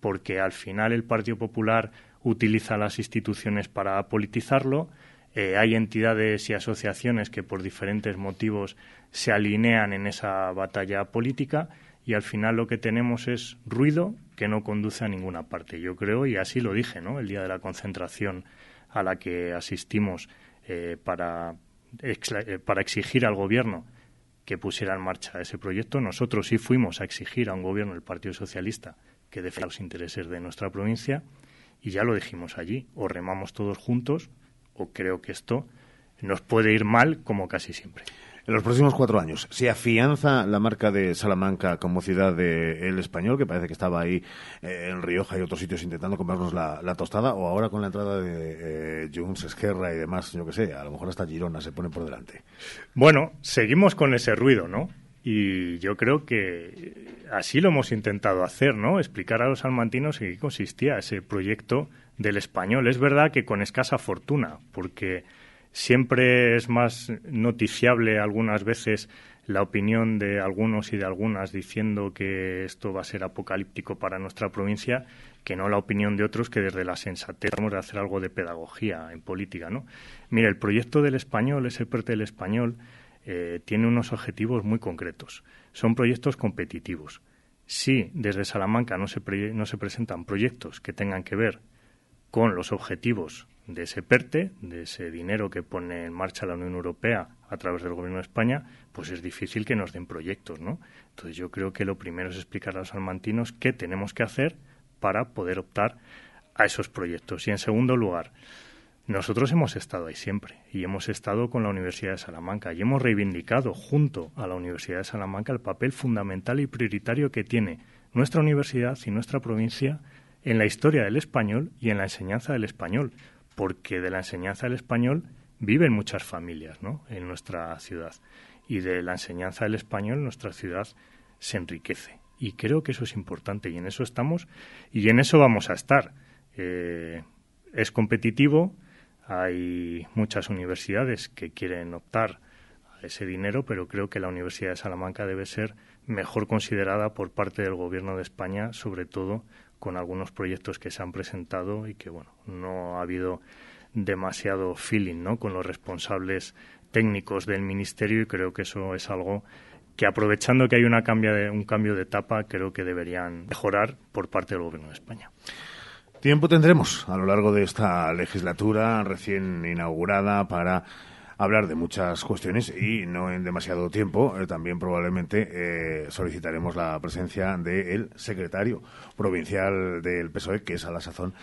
Porque al final el Partido Popular utiliza las instituciones para politizarlo, eh, hay entidades y asociaciones que por diferentes motivos se alinean en esa batalla política y al final lo que tenemos es ruido que no conduce a ninguna parte. Yo creo, y así lo dije, ¿no? El día de la concentración a la que asistimos eh, para, eh, para exigir al gobierno que pusiera en marcha ese proyecto. Nosotros sí fuimos a exigir a un gobierno del Partido Socialista que defienda los intereses de nuestra provincia y ya lo dijimos allí. O remamos todos juntos o creo que esto nos puede ir mal como casi siempre. En los próximos cuatro años, ¿se afianza la marca de Salamanca como ciudad de El Español, que parece que estaba ahí eh, en Rioja y otros sitios intentando comprarnos la, tostada, o ahora con la entrada de eh, Junts, Esquerra y demás, yo que sé, a lo mejor hasta Girona se pone por delante? Bueno, seguimos con ese ruido, ¿no? Y yo creo que así lo hemos intentado hacer, ¿no? Explicar a los salmantinos en qué consistía ese proyecto del español. Es verdad que con escasa fortuna, porque siempre es más noticiable algunas veces la opinión de algunos y de algunas diciendo que esto va a ser apocalíptico para nuestra provincia que no la opinión de otros que desde la sensatez vamos a hacer algo de pedagogía en política, ¿no? Mira, el proyecto del español, ese PERTE del español, eh, tiene unos objetivos muy concretos. Son proyectos competitivos Si desde Salamanca no se, no se presentan proyectos que tengan que ver con los objetivos de ese PERTE, de ese dinero que pone en marcha la Unión Europea a través del Gobierno de España, pues es difícil que nos den proyectos, ¿no? Entonces yo creo que lo primero es explicar a los salmantinos qué tenemos que hacer para poder optar a esos proyectos. Y en segundo lugar, nosotros hemos estado ahí siempre y hemos estado con la Universidad de Salamanca y hemos reivindicado junto a la Universidad de Salamanca el papel fundamental y prioritario que tiene nuestra universidad y nuestra provincia en la historia del español y en la enseñanza del español, porque de la enseñanza del español viven muchas familias ¿no? en nuestra ciudad y de la enseñanza del español nuestra ciudad se enriquece. Y creo que eso es importante y en eso estamos y en eso vamos a estar. Eh, es competitivo, hay muchas universidades que quieren optar a ese dinero, pero creo que la Universidad de Salamanca debe ser mejor considerada por parte del Gobierno de España, sobre todo con algunos proyectos que se han presentado y que bueno no ha habido demasiado feeling ¿no? con los responsables técnicos del ministerio y creo que eso es algo que aprovechando que hay una cambia de, un cambio de etapa creo que deberían mejorar por parte del gobierno de España. Tiempo tendremos a lo largo de esta legislatura recién inaugurada para hablar de muchas cuestiones y no en demasiado tiempo. Eh, también probablemente eh, solicitaremos la presencia del secretario provincial del PSOE, que es a la sazón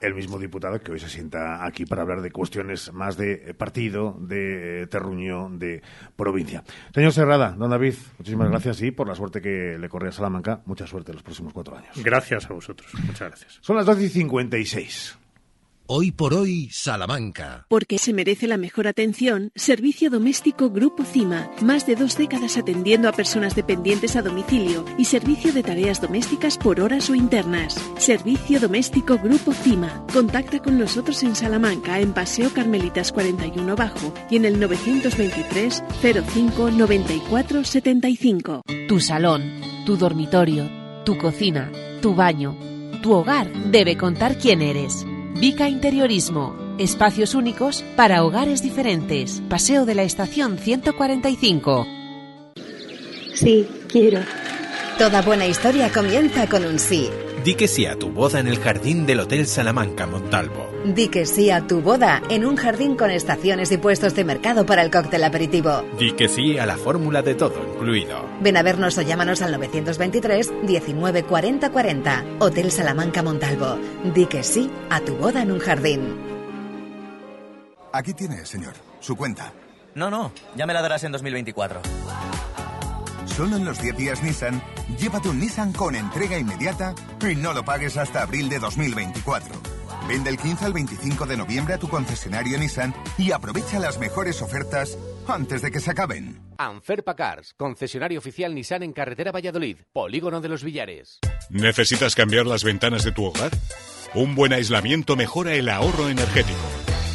el mismo diputado que hoy se sienta aquí para hablar de cuestiones más de partido, de terruño, de provincia. Señor Serrada, don David, muchísimas gracias y por la suerte que le corre a Salamanca, mucha suerte en los próximos cuatro años. Gracias a vosotros. Muchas gracias. Son las 12 y 56. Hoy por hoy, Salamanca. Porque se merece la mejor atención, Servicio Doméstico Grupo CIMA. Más de dos décadas atendiendo a personas dependientes a domicilio y servicio de tareas domésticas por horas o internas. Servicio Doméstico Grupo CIMA. Contacta con nosotros en Salamanca, en Paseo Carmelitas 41 Bajo y en el 923 05 94 75. Tu salón, tu dormitorio, tu cocina, tu baño, tu hogar debe contar quién eres. Vica Interiorismo. Espacios únicos para hogares diferentes. Paseo de la Estación 145. Sí, quiero. Toda buena historia comienza con un sí. Di que sí a tu boda en el jardín del Hotel Salamanca Montalvo. Di que sí a tu boda en un jardín con estaciones y puestos de mercado para el cóctel aperitivo. Di que sí a la fórmula de todo incluido. Ven a vernos o llámanos al 923 19 40 40. Hotel Salamanca Montalvo. Di que sí a tu boda en un jardín. Aquí tiene, señor, su cuenta. No, no, ya me la darás en 2024. Solo en los 10 días Nissan, llévate un Nissan con entrega inmediata y no lo pagues hasta abril de 2024. Vende el 15 al 25 de noviembre a tu concesionario Nissan y aprovecha las mejores ofertas antes de que se acaben. Anferpa Cars, concesionario oficial Nissan en carretera Valladolid, Polígono de los Villares. ¿Necesitas cambiar las ventanas de tu hogar? Un buen aislamiento mejora el ahorro energético.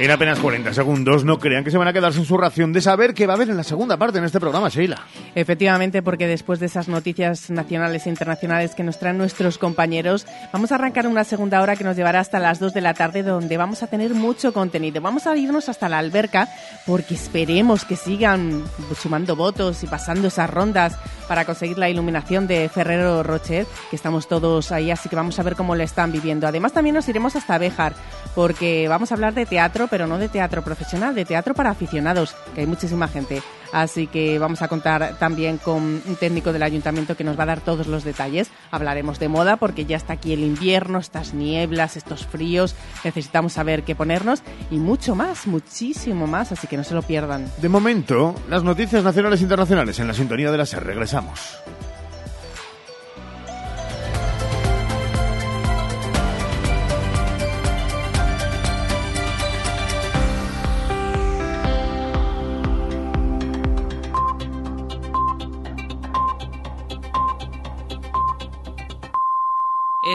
En apenas 40 segundos, no crean que se van a quedar sin su ración de saber qué va a haber en la segunda parte en este programa, Sheila. Efectivamente, porque después de esas noticias nacionales e internacionales que nos traen nuestros compañeros, vamos a arrancar una segunda hora que nos llevará hasta las 2 de la tarde, donde vamos a tener mucho contenido. Vamos a irnos hasta la alberca, porque esperemos que sigan sumando votos y pasando esas rondas para conseguir la iluminación de Ferrero Rocher, que estamos todos ahí, así que vamos a ver cómo lo están viviendo. Además, también nos iremos hasta Béjar, porque vamos a hablar de teatro, pero no de teatro profesional, de teatro para aficionados, que hay muchísima gente Así que vamos a contar también con un técnico del ayuntamiento que nos va a dar todos los detalles. Hablaremos de moda porque ya está aquí el invierno, estas nieblas, estos fríos. Necesitamos saber qué ponernos y mucho más, muchísimo más. Así que no se lo pierdan. De momento, las noticias nacionales e internacionales en la sintonía de la SER. Regresamos.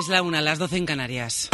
Es la una, las doce en Canarias.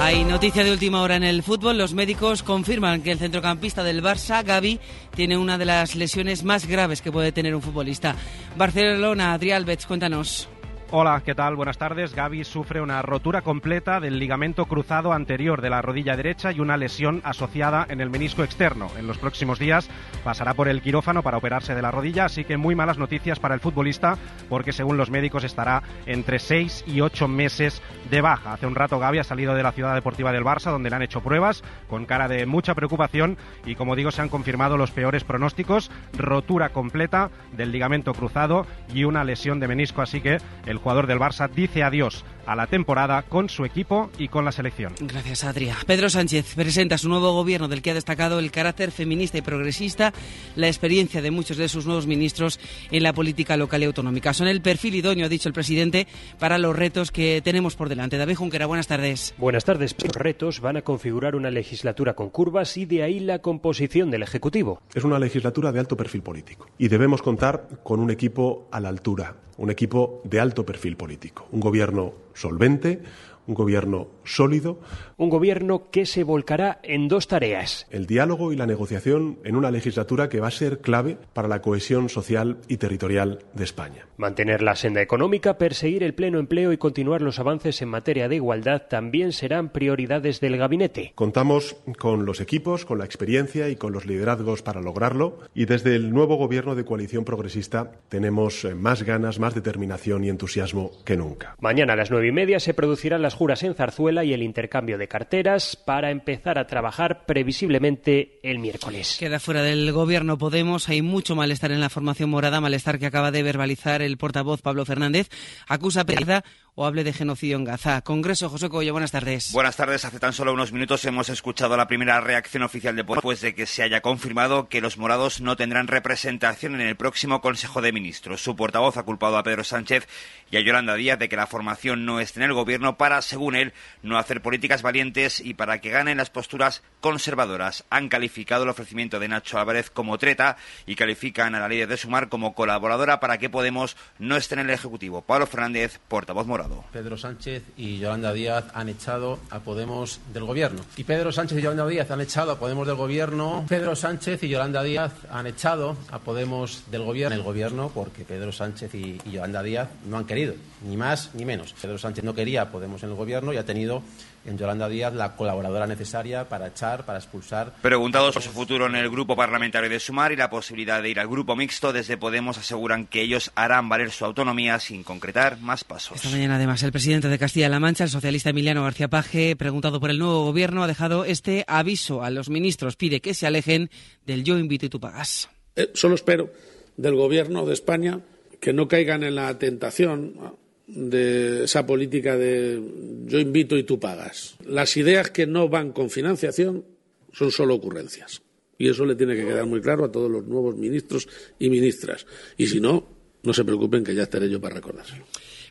Hay noticia de última hora en el fútbol. Los médicos confirman que el centrocampista del Barça, Gaby, tiene una de las lesiones más graves que puede tener un futbolista. Barcelona, Adrián Alves, cuéntanos. Hola, ¿qué tal? Buenas tardes. Gaby sufre una rotura completa del ligamento cruzado anterior de la rodilla derecha y una lesión asociada en el menisco externo. En los próximos días pasará por el quirófano para operarse de la rodilla, así que muy malas noticias para el futbolista porque según los médicos estará entre seis y ocho meses de baja. Hace un rato Gaby ha salido de la ciudad deportiva del Barça donde le han hecho pruebas con cara de mucha preocupación y como digo se han confirmado los peores pronósticos, rotura completa del ligamento cruzado y una lesión de menisco, así que el jugador del Barça dice adiós a la temporada con su equipo y con la selección. Gracias, Adrián. Pedro Sánchez presenta su nuevo gobierno del que ha destacado el carácter feminista y progresista, la experiencia de muchos de sus nuevos ministros en la política local y autonómica. Son el perfil idóneo, ha dicho el presidente, para los retos que tenemos por delante. David Junquera, buenas tardes. Buenas tardes. Los retos van a configurar una legislatura con curvas y de ahí la composición del Ejecutivo. Es una legislatura de alto perfil político y debemos contar con un equipo a la altura, un equipo de alto perfil político, un gobierno solvente, un gobierno sólido. Un gobierno que se volcará en dos tareas. El diálogo y la negociación en una legislatura que va a ser clave para la cohesión social y territorial de España. Mantener la senda económica, perseguir el pleno empleo y continuar los avances en materia de igualdad también serán prioridades del gabinete. Contamos con los equipos, con la experiencia y con los liderazgos para lograrlo y desde el nuevo gobierno de coalición progresista tenemos eh, más ganas, más determinación y entusiasmo que nunca. Mañana a las nueve y media se producirán las juras en Zarzuela y el intercambio de carteras para empezar a trabajar previsiblemente el miércoles. Queda fuera del gobierno Podemos. Hay mucho malestar en la formación morada, malestar que acaba de verbalizar el portavoz Pablo Fernández. Acusa a Pereza o hable de genocidio en Gaza. Congreso, José Coello, buenas tardes. Buenas tardes. Hace tan solo unos minutos hemos escuchado la primera reacción oficial de Podemos después de que se haya confirmado que los morados no tendrán representación en el próximo Consejo de Ministros. Su portavoz ha culpado a Pedro Sánchez y a Yolanda Díaz de que la formación no esté en el gobierno para, según él, no hacer políticas valientes y para que ganen las posturas conservadoras. Han calificado el ofrecimiento de Nacho Álvarez como treta y califican a la ley de Sumar como colaboradora para que Podemos no esté en el Ejecutivo. Pablo Fernández, portavoz morado. Pedro Sánchez y Yolanda Díaz han echado a Podemos del gobierno. Y Pedro Sánchez y Yolanda Díaz han echado a Podemos del gobierno. Pedro Sánchez y Yolanda Díaz han echado a Podemos del gobierno. El gobierno porque Pedro Sánchez y, y Yolanda Díaz no han querido, ni más ni menos. Pedro Sánchez no quería a Podemos en el gobierno y ha tenido en Yolanda Díaz la colaboradora necesaria para echar, para expulsar. Preguntados por su futuro en el grupo parlamentario de Sumar y la posibilidad de ir al grupo mixto, desde Podemos aseguran que ellos harán valer su autonomía sin concretar más pasos. Esta mañana, además, el presidente de Castilla-La Mancha, el socialista Emiliano García Paje, preguntado por el nuevo gobierno, ha dejado este aviso a los ministros. Pide que se alejen del yo invito y tú pagas. Eh, solo espero del gobierno de España que no caigan en la tentación de esa política de yo invito y tú pagas. Las ideas que no van con financiación son solo ocurrencias. Y eso le tiene que quedar muy claro a todos los nuevos ministros y ministras. Y si no, no se preocupen que ya estaré yo para recordárselo.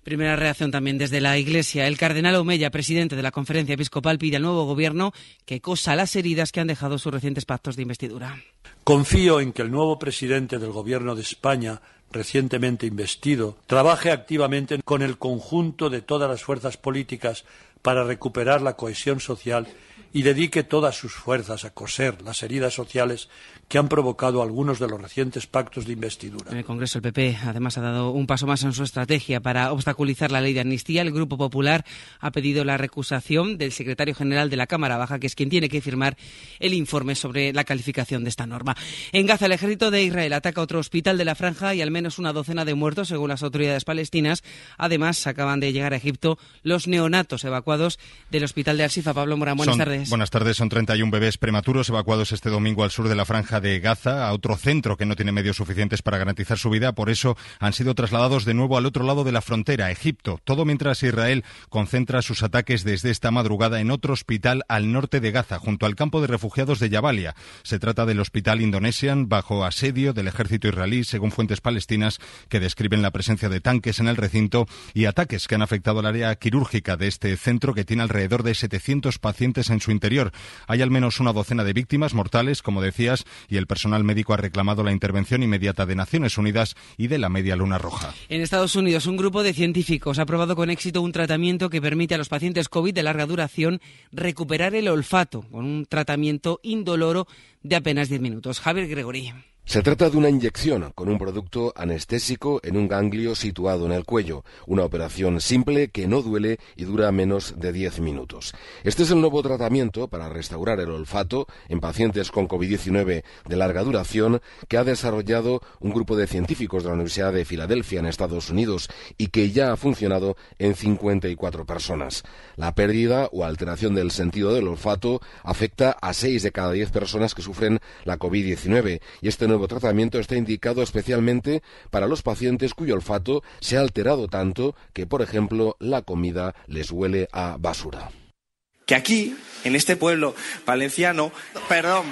Primera reacción también desde la Iglesia. El cardenal Omeya, presidente de la Conferencia Episcopal, pide al nuevo gobierno que cosa las heridas que han dejado sus recientes pactos de investidura. Confío en que el nuevo presidente del Gobierno de España recientemente investido, trabaje activamente con el conjunto de todas las fuerzas políticas para recuperar la cohesión social y dedique todas sus fuerzas a coser las heridas sociales que han provocado algunos de los recientes pactos de investidura. En el Congreso el PP además ha dado un paso más en su estrategia para obstaculizar la ley de amnistía. El Grupo Popular ha pedido la recusación del secretario general de la Cámara Baja, que es quien tiene que firmar el informe sobre la calificación de esta norma. En Gaza, el ejército de Israel ataca otro hospital de la franja y al menos una docena de muertos, según las autoridades palestinas. Además, acaban de llegar a Egipto los neonatos evacuados del hospital de Al-Sifa. Pablo Morán, buenas son, tardes. tardes. Buenas tardes. Son 31 bebés prematuros evacuados este domingo al sur de la franja de Gaza, a otro centro que no tiene medios suficientes para garantizar su vida. Por eso han sido trasladados de nuevo al otro lado de la frontera, Egipto. Todo mientras Israel concentra sus ataques desde esta madrugada en otro hospital al norte de Gaza, junto al campo de refugiados de Jabalia. Se trata del hospital Indonesian, bajo asedio del ejército israelí, según fuentes palestinas que describen la presencia de tanques en el recinto y ataques que han afectado al área quirúrgica de este centro que tiene alrededor de 700 pacientes en su interior. Hay al menos una docena de víctimas mortales, como decías, y el personal médico ha reclamado la intervención inmediata de Naciones Unidas y de la Media Luna Roja. En Estados Unidos, un grupo de científicos ha probado con éxito un tratamiento que permite a los pacientes COVID de larga duración recuperar el olfato con un tratamiento indoloro de apenas 10 minutos. Javier Gregory. Se trata de una inyección con un producto anestésico en un ganglio situado en el cuello, una operación simple que no duele y dura menos de 10 minutos. Este es el nuevo tratamiento para restaurar el olfato en pacientes con COVID-19 de larga duración que ha desarrollado un grupo de científicos de la Universidad de Filadelfia en Estados Unidos y que ya ha funcionado en 54 personas. La pérdida o alteración del sentido del olfato afecta a 6 de cada 10 personas que sufren la COVID-19 y este nuevo tratamiento está indicado especialmente para los pacientes cuyo olfato se ha alterado tanto que, por ejemplo, la comida les huele a basura. Que aquí, en este pueblo valenciano, perdón,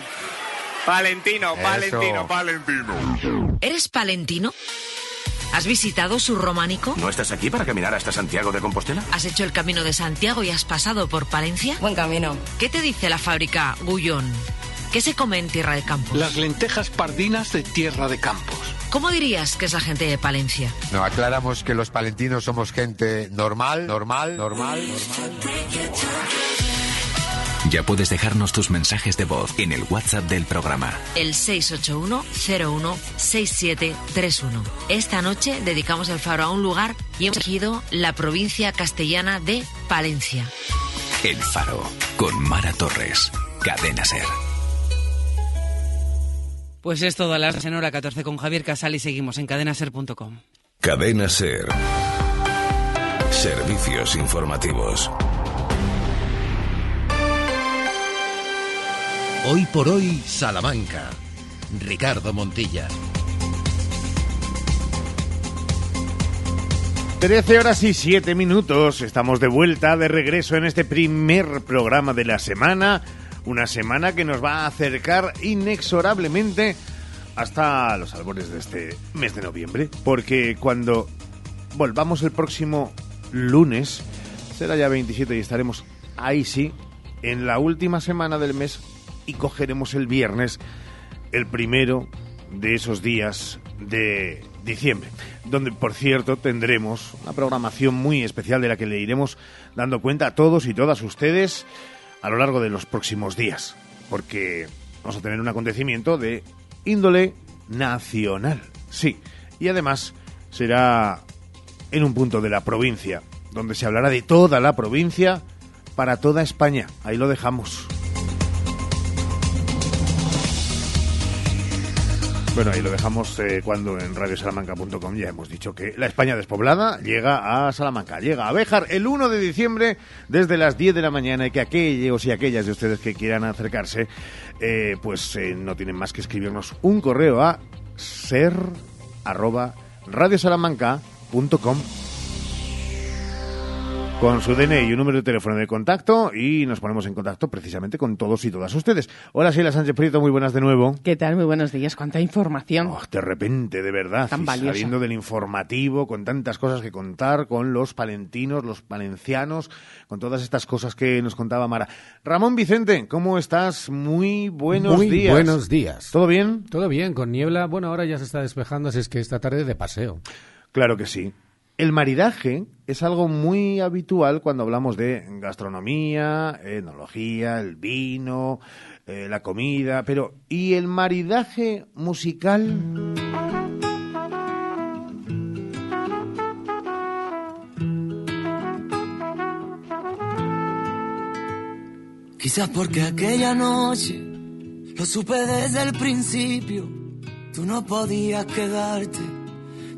Valentino, Valentino, Valentino. ¿Eres palentino? ¿Has visitado su románico? ¿No estás aquí para caminar hasta Santiago de Compostela? ¿Has hecho el camino de Santiago y has pasado por Palencia? Buen camino. ¿Qué te dice la fábrica Gullón? ¿Qué se come en Tierra de Campos? Las lentejas pardinas de Tierra de Campos. ¿Cómo dirías que es la gente de Palencia? No, aclaramos que los palentinos somos gente normal, normal, normal, normal. Ya puedes dejarnos tus mensajes de voz en el WhatsApp del programa. El 681-01-6731. Esta noche dedicamos el faro a un lugar y hemos elegido la provincia castellana de Palencia. El faro con Mara Torres. Cadena Ser. Pues es todo a las en hora 14 con Javier Casal y seguimos en cadenaser.com. Cadena Ser. Servicios informativos. Hoy por hoy, Salamanca. Ricardo Montilla. 13 horas y 7 minutos. Estamos de vuelta, de regreso en este primer programa de la semana. Una semana que nos va a acercar inexorablemente hasta los albores de este mes de noviembre. Porque cuando volvamos el próximo lunes, será ya 27 y estaremos ahí sí, en la última semana del mes y cogeremos el viernes, el primero de esos días de diciembre, donde por cierto tendremos una programación muy especial de la que le iremos dando cuenta a todos y todas ustedes a lo largo de los próximos días, porque vamos a tener un acontecimiento de índole nacional, sí, y además será en un punto de la provincia, donde se hablará de toda la provincia para toda España, ahí lo dejamos. Bueno, ahí lo dejamos eh, cuando en radiosalamanca.com ya hemos dicho que la España despoblada llega a Salamanca, llega a Béjar el 1 de diciembre desde las 10 de la mañana y que aquellos y aquellas de ustedes que quieran acercarse, eh, pues eh, no tienen más que escribirnos un correo a ser arroba con su DNI y un número de teléfono de contacto y nos ponemos en contacto precisamente con todos y todas ustedes. Hola, Sheila Sánchez Prieto, muy buenas de nuevo. ¿Qué tal? Muy buenos días. ¿Cuánta información? Oh, de repente, de verdad. Tan y valiosa. Saliendo del informativo, con tantas cosas que contar, con los palentinos, los palencianos, con todas estas cosas que nos contaba Mara. Ramón Vicente, ¿cómo estás? Muy buenos Muy días. buenos días. ¿Todo bien? Todo bien, con niebla. Bueno, ahora ya se está despejando, así es que esta tarde de paseo. Claro que sí. El maridaje es algo muy habitual cuando hablamos de gastronomía, enología, el vino, eh, la comida, pero ¿y el maridaje musical? Quizás porque aquella noche lo supe desde el principio. Tú no podías quedarte.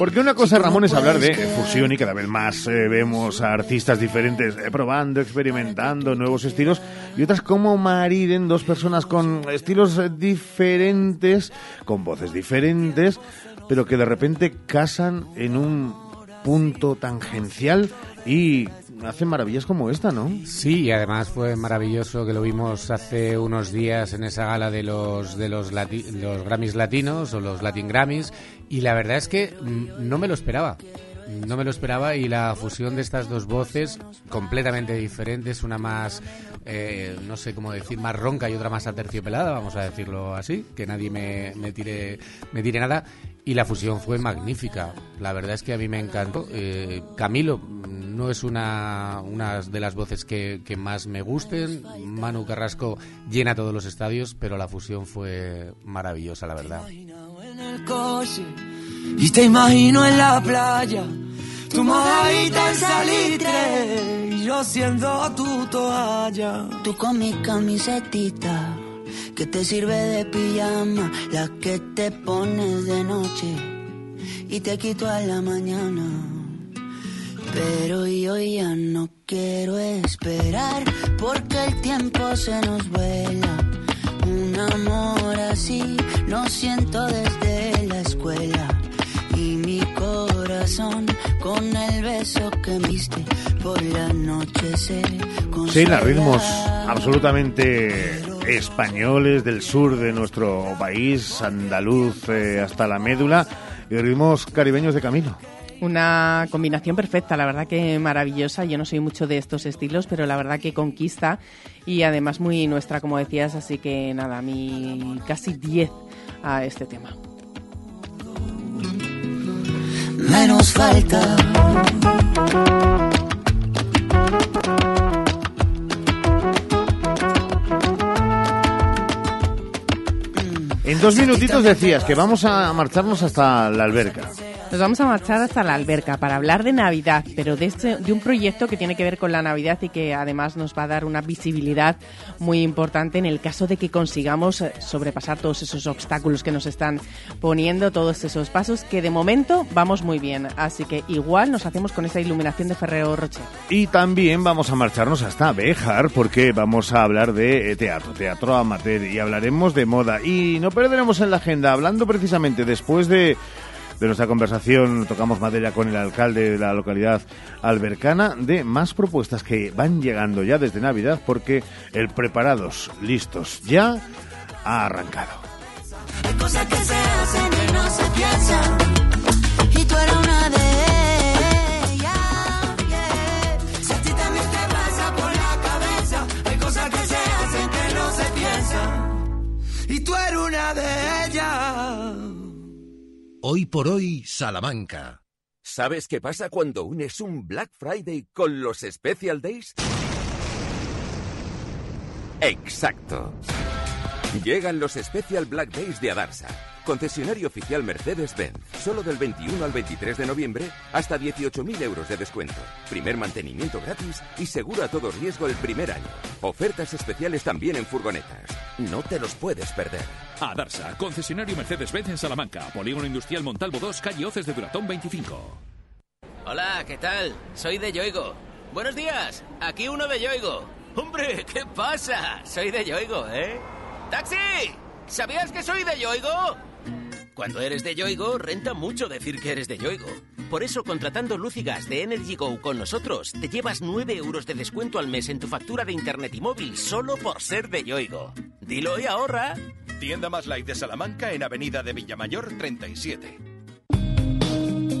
Porque una cosa, Ramón, es hablar de fusión y cada vez más eh, vemos a artistas diferentes eh, probando, experimentando nuevos estilos y otras como mariden dos personas con estilos eh, diferentes, con voces diferentes, pero que de repente casan en un punto tangencial y hacen maravillas como esta, ¿no? Sí, y además fue maravilloso que lo vimos hace unos días en esa gala de los de los, los Grammys latinos o los Latin Grammys y la verdad es que no me lo esperaba. No me lo esperaba y la fusión de estas dos voces completamente diferentes, una más, eh, no sé cómo decir, más ronca y otra más aterciopelada, vamos a decirlo así, que nadie me, me, tire, me tire nada. Y la fusión fue magnífica. La verdad es que a mí me encantó. Eh, Camilo no es una, una de las voces que, que, más me gusten. Manu Carrasco llena todos los estadios, pero la fusión fue maravillosa, la verdad. Y te imagino en la playa, tu mojadita en salitre, y yo siendo tu toalla. Tú con mi camisetita que te sirve de pijama, la que te pones de noche y te quito a la mañana. Pero yo ya no quiero esperar porque el tiempo se nos vuela. Un amor así lo siento desde la escuela y mi corazón con el beso que me diste por la noche se Sí, la ritmos absolutamente españoles del sur de nuestro país, andaluz eh, hasta la médula, y ritmos caribeños de camino. Una combinación perfecta, la verdad que maravillosa. Yo no soy mucho de estos estilos, pero la verdad que conquista y además muy nuestra, como decías. Así que nada, mi casi 10 a este tema. Menos falta. En dos minutitos decías que vamos a marcharnos hasta la alberca. Nos vamos a marchar hasta la alberca para hablar de Navidad, pero de, este, de un proyecto que tiene que ver con la Navidad y que además nos va a dar una visibilidad muy importante en el caso de que consigamos eh, sobrepasar todos esos obstáculos que nos están poniendo, todos esos pasos que de momento vamos muy bien. Así que igual nos hacemos con esa iluminación de Ferrero Rocher. Y también vamos a marcharnos hasta Béjar porque vamos a hablar de teatro, teatro amateur y hablaremos de moda. Y no perderemos en la agenda, hablando precisamente después de de nuestra conversación tocamos madera con el alcalde de la localidad albercana de más propuestas que van llegando ya desde Navidad porque el preparados, listos, ya ha arrancado. Hay cosas que se hacen no se piensan. Y tú eres una de ellas. Hoy por hoy, Salamanca. ¿Sabes qué pasa cuando unes un Black Friday con los Special Days? Exacto. Llegan los Special Black Days de Adarsa, concesionario oficial Mercedes-Benz. Solo del 21 al 23 de noviembre, hasta 18.000 euros de descuento. Primer mantenimiento gratis y seguro a todo riesgo el primer año. Ofertas especiales también en furgonetas. No te los puedes perder. Adarsa, concesionario Mercedes-Benz en Salamanca. Polígono Industrial Montalvo 2, calle Oces de Duratón 25. Hola, ¿qué tal? Soy de Yoigo. Buenos días, aquí uno de Yoigo. Hombre, ¿qué pasa? Soy de Yoigo, ¿eh? ¡Taxi! ¿Sabías que soy de Yoigo? Cuando eres de Yoigo, renta mucho decir que eres de Yoigo. Por eso, contratando luz gas de Energy Go con nosotros, te llevas 9 euros de descuento al mes en tu factura de internet y móvil solo por ser de Yoigo. Dilo y ahorra. Tienda más light de Salamanca en Avenida de Villamayor 37.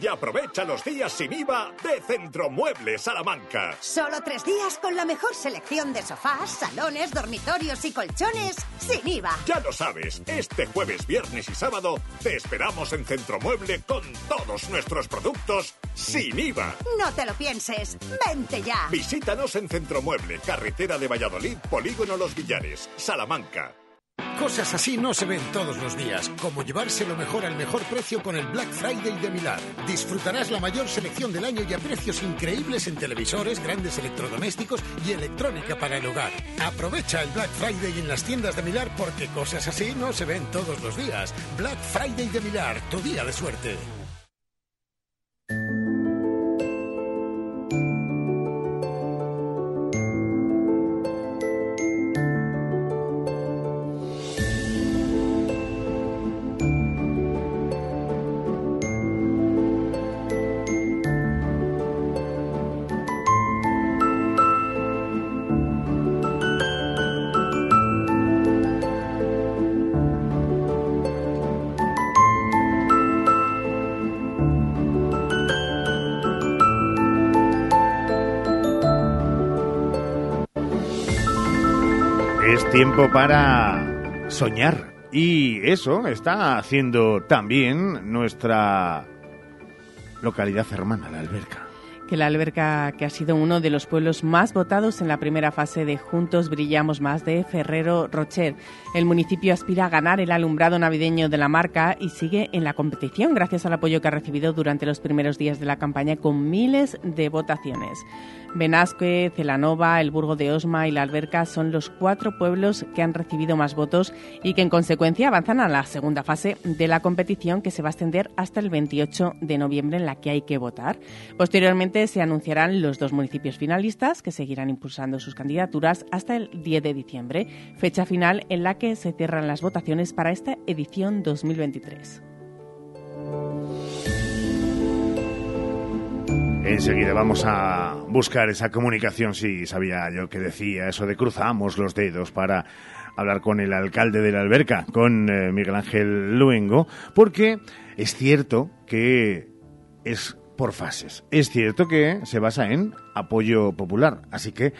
Y aprovecha los días sin IVA de Centromuebles Salamanca. Solo tres días con la mejor selección de sofás, salones, dormitorios y colchones sin IVA. Ya lo sabes, este jueves, viernes y sábado te esperamos en Centromueble con todos nuestros productos sin IVA. No te lo pienses, vente ya. Visítanos en Centromueble, carretera de Valladolid, Polígono Los Villares, Salamanca. Cosas así no se ven todos los días, como llevarse lo mejor al mejor precio con el Black Friday de Milán. Disfrutarás la mayor selección del año y a precios increíbles en televisores, grandes electrodomésticos y electrónica para el hogar. Aprovecha el Black Friday en las tiendas de Milar porque cosas así no se ven todos los días. Black Friday de Milar, tu día de suerte. Tiempo para soñar. Y eso está haciendo también nuestra localidad hermana, la Alberca que la alberca, que ha sido uno de los pueblos más votados en la primera fase de Juntos Brillamos Más de Ferrero Rocher. El municipio aspira a ganar el alumbrado navideño de la marca y sigue en la competición gracias al apoyo que ha recibido durante los primeros días de la campaña con miles de votaciones. Benasque, Celanova, el Burgo de Osma y la Alberca son los cuatro pueblos que han recibido más votos y que en consecuencia avanzan a la segunda fase de la competición que se va a extender hasta el 28 de noviembre en la que hay que votar. Posteriormente se anunciarán los dos municipios finalistas que seguirán impulsando sus candidaturas hasta el 10 de diciembre, fecha final en la que se cierran las votaciones para esta edición 2023. Enseguida vamos a buscar esa comunicación, si sabía yo que decía eso de cruzamos los dedos para hablar con el alcalde de la alberca, con eh, Miguel Ángel Luengo, porque es cierto que es por fases. Es cierto que se basa en apoyo popular, así que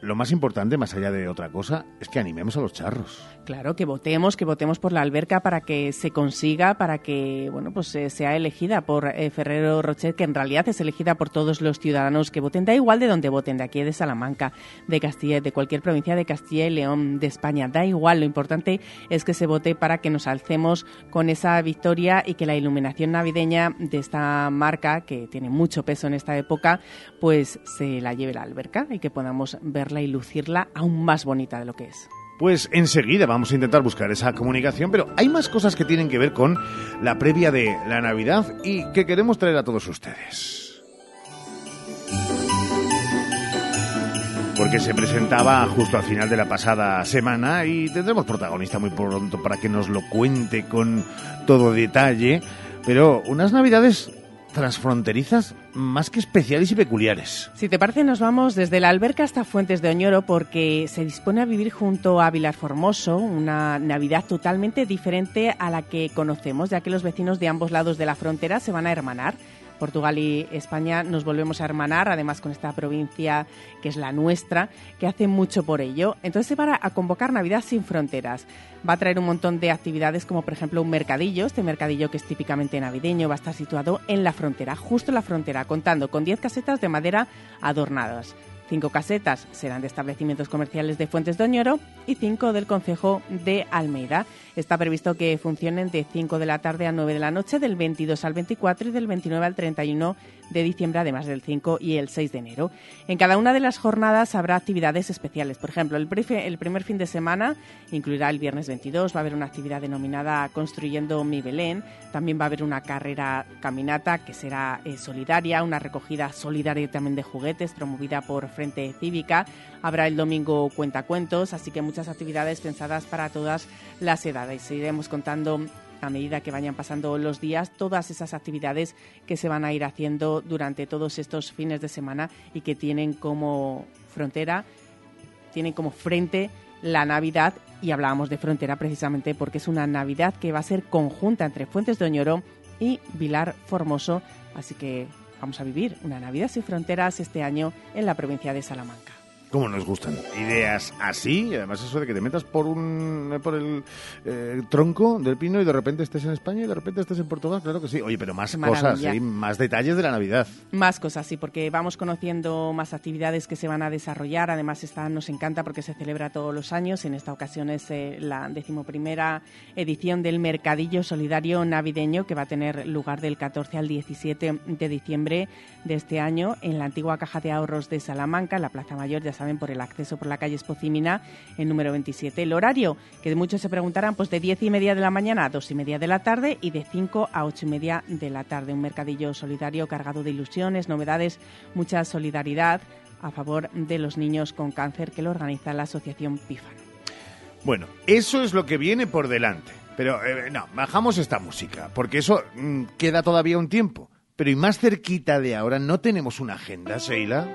lo más importante, más allá de otra cosa, es que animemos a los charros. Claro, que votemos, que votemos por la alberca para que se consiga, para que bueno, pues eh, sea elegida por eh, Ferrero Rocher, que en realidad es elegida por todos los ciudadanos que voten. Da igual de donde voten, de aquí de Salamanca, de Castilla, de cualquier provincia de Castilla y León, de España. Da igual, lo importante es que se vote para que nos alcemos con esa victoria y que la iluminación navideña de esta marca, que tiene mucho peso en esta época, pues se la lleve la alberca y que podamos verla y lucirla aún más bonita de lo que es. Pues enseguida vamos a intentar buscar esa comunicación, pero hay más cosas que tienen que ver con la previa de la Navidad y que queremos traer a todos ustedes. Porque se presentaba justo al final de la pasada semana y tendremos protagonista muy pronto para que nos lo cuente con todo detalle. Pero unas navidades transfronterizas más que especiales y peculiares. Si te parece, nos vamos desde la alberca hasta Fuentes de Oñoro porque se dispone a vivir junto a Vilar Formoso una Navidad totalmente diferente a la que conocemos, ya que los vecinos de ambos lados de la frontera se van a hermanar. Portugal y España nos volvemos a hermanar, además con esta provincia que es la nuestra, que hace mucho por ello. Entonces se va a convocar Navidad sin fronteras. Va a traer un montón de actividades como por ejemplo un mercadillo, este mercadillo que es típicamente navideño, va a estar situado en la frontera, justo en la frontera, contando con 10 casetas de madera adornadas. Cinco casetas serán de establecimientos comerciales de Fuentes de Oñoro y cinco del Concejo de Almeida. Está previsto que funcionen de 5 de la tarde a 9 de la noche, del 22 al 24 y del 29 al 31 de diciembre, además del 5 y el 6 de enero. En cada una de las jornadas habrá actividades especiales. Por ejemplo, el, primer fin de semana incluirá el viernes 22, va a haber una actividad denominada Construyendo mi Belén. También va a haber una carrera caminata que será eh, solidaria, una recogida solidaria también de juguetes promovida por Frente Cívica. Habrá el domingo cuentacuentos, así que muchas actividades pensadas para todas las edades. Iremos contando a medida que vayan pasando los días todas esas actividades que se van a ir haciendo durante todos estos fines de semana y que tienen como frontera tienen como frente la Navidad y hablábamos de frontera precisamente porque es una Navidad que va a ser conjunta entre Fuentes de Oñoro y Vilar Formoso, así que vamos a vivir una Navidad sin fronteras este año en la provincia de Salamanca. ¿Cómo nos gustan? Ideas así, y además eso de que te metas por un por el eh, tronco del pino y de repente estés en España y de repente estés en Portugal, claro que sí. Oye, pero más cosas, ¿sí? más detalles de la Navidad. Más cosas, sí, porque vamos conociendo más actividades que se van a desarrollar. Además, esta nos encanta porque se celebra todos los años. En esta ocasión es eh, la decimoprimera edición del Mercadillo Solidario Navideño que va a tener lugar del 14 al 17 de diciembre de este año en la antigua Caja de Ahorros de Salamanca, en la Plaza Mayor. Ya saben, por el acceso por la calle Espocimina, el número 27. El horario, que muchos se preguntarán, pues de 10 y media de la mañana a 2 y media de la tarde y de 5 a 8 y media de la tarde. Un mercadillo solidario cargado de ilusiones, novedades, mucha solidaridad a favor de los niños con cáncer que lo organiza la Asociación Pífano. Bueno, eso es lo que viene por delante. Pero eh, no, bajamos esta música, porque eso mm, queda todavía un tiempo. Pero y más cerquita de ahora, ¿no tenemos una agenda, Sheila?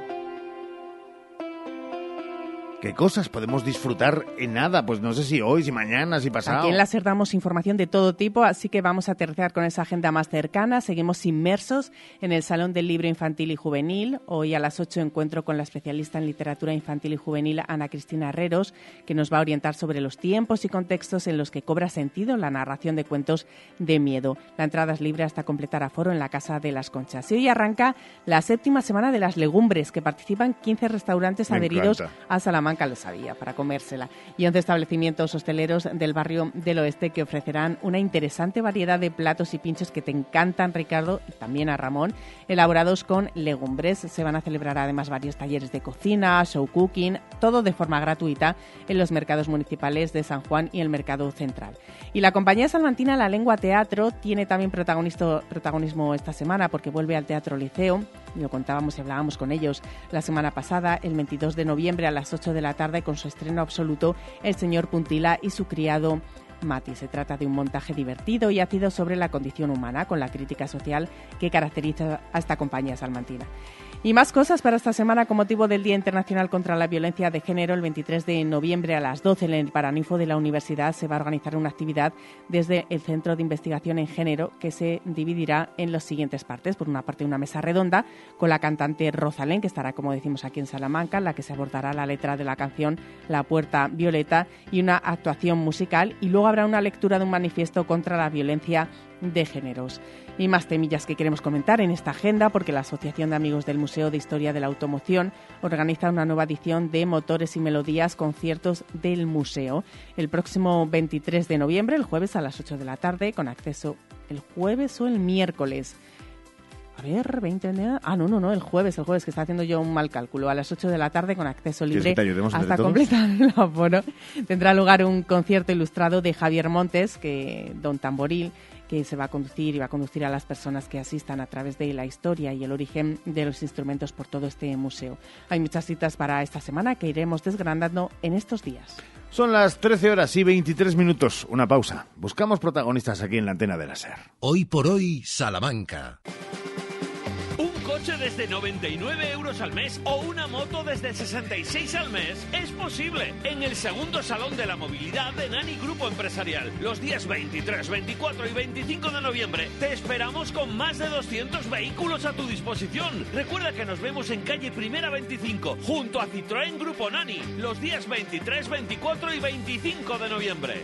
¿Qué cosas podemos disfrutar en nada? Pues no sé si hoy, si mañana, si pasado. Aquí en la SER damos información de todo tipo, así que vamos a aterrizar con esa agenda más cercana. Seguimos inmersos en el Salón del Libro Infantil y Juvenil. Hoy a las 8 encuentro con la especialista en literatura infantil y juvenil Ana Cristina Herreros, que nos va a orientar sobre los tiempos y contextos en los que cobra sentido la narración de cuentos de miedo. La entrada es libre hasta completar aforo en la Casa de las Conchas. Y hoy arranca la séptima semana de las legumbres, que participan 15 restaurantes Me adheridos encanta. a Salamanca lo sabía, para comérsela. Y 11 establecimientos hosteleros del barrio del oeste que ofrecerán una interesante variedad de platos y pinchos que te encantan, Ricardo, y también a Ramón, elaborados con legumbres. Se van a celebrar además varios talleres de cocina, show cooking, todo de forma gratuita en los mercados municipales de San Juan y el Mercado Central. Y la compañía salmantina La Lengua Teatro tiene también protagonismo esta semana porque vuelve al Teatro Liceo. Lo contábamos y hablábamos con ellos la semana pasada, el 22 de noviembre a las 8 de la tarde, con su estreno absoluto, El señor Puntila y su criado Mati. Se trata de un montaje divertido y ácido sobre la condición humana, con la crítica social que caracteriza a esta compañía salmantina. Y más cosas para esta semana con motivo del Día Internacional contra la Violencia de Género. El 23 de noviembre a las 12 en el Paraninfo de la Universidad se va a organizar una actividad desde el Centro de Investigación en Género que se dividirá en las siguientes partes. Por una parte, una mesa redonda con la cantante Rosalén, que estará, como decimos, aquí en Salamanca, en la que se abordará la letra de la canción La Puerta Violeta y una actuación musical. Y luego habrá una lectura de un manifiesto contra la violencia de géneros. Y más temillas que queremos comentar en esta agenda, porque la Asociación de Amigos del Museo de Historia de la Automoción organiza una nueva edición de Motores y Melodías Conciertos del Museo. El próximo 23 de noviembre, el jueves a las 8 de la tarde, con acceso el jueves o el miércoles. A ver, 20 de... Ah, no, no, no, el jueves, el jueves, que está haciendo yo un mal cálculo. A las 8 de la tarde con acceso ¿Quieres libre hasta completar el aforo. Tendrá lugar un concierto ilustrado de Javier Montes, que Don Tamboril, que se va a conducir y va a conducir a las personas que asistan a través de la historia y el origen de los instrumentos por todo este museo. Hay muchas citas para esta semana que iremos desgranando en estos días. Son las 13 horas y 23 minutos. Una pausa. Buscamos protagonistas aquí en la antena de la SER. Hoy por hoy, Salamanca. Coche desde 99 euros al mes o una moto desde 66 al mes es posible en el segundo Salón de la Movilidad de Nani Grupo Empresarial. Los días 23, 24 y 25 de noviembre te esperamos con más de 200 vehículos a tu disposición. Recuerda que nos vemos en calle Primera 25 junto a Citroën Grupo Nani los días 23, 24 y 25 de noviembre.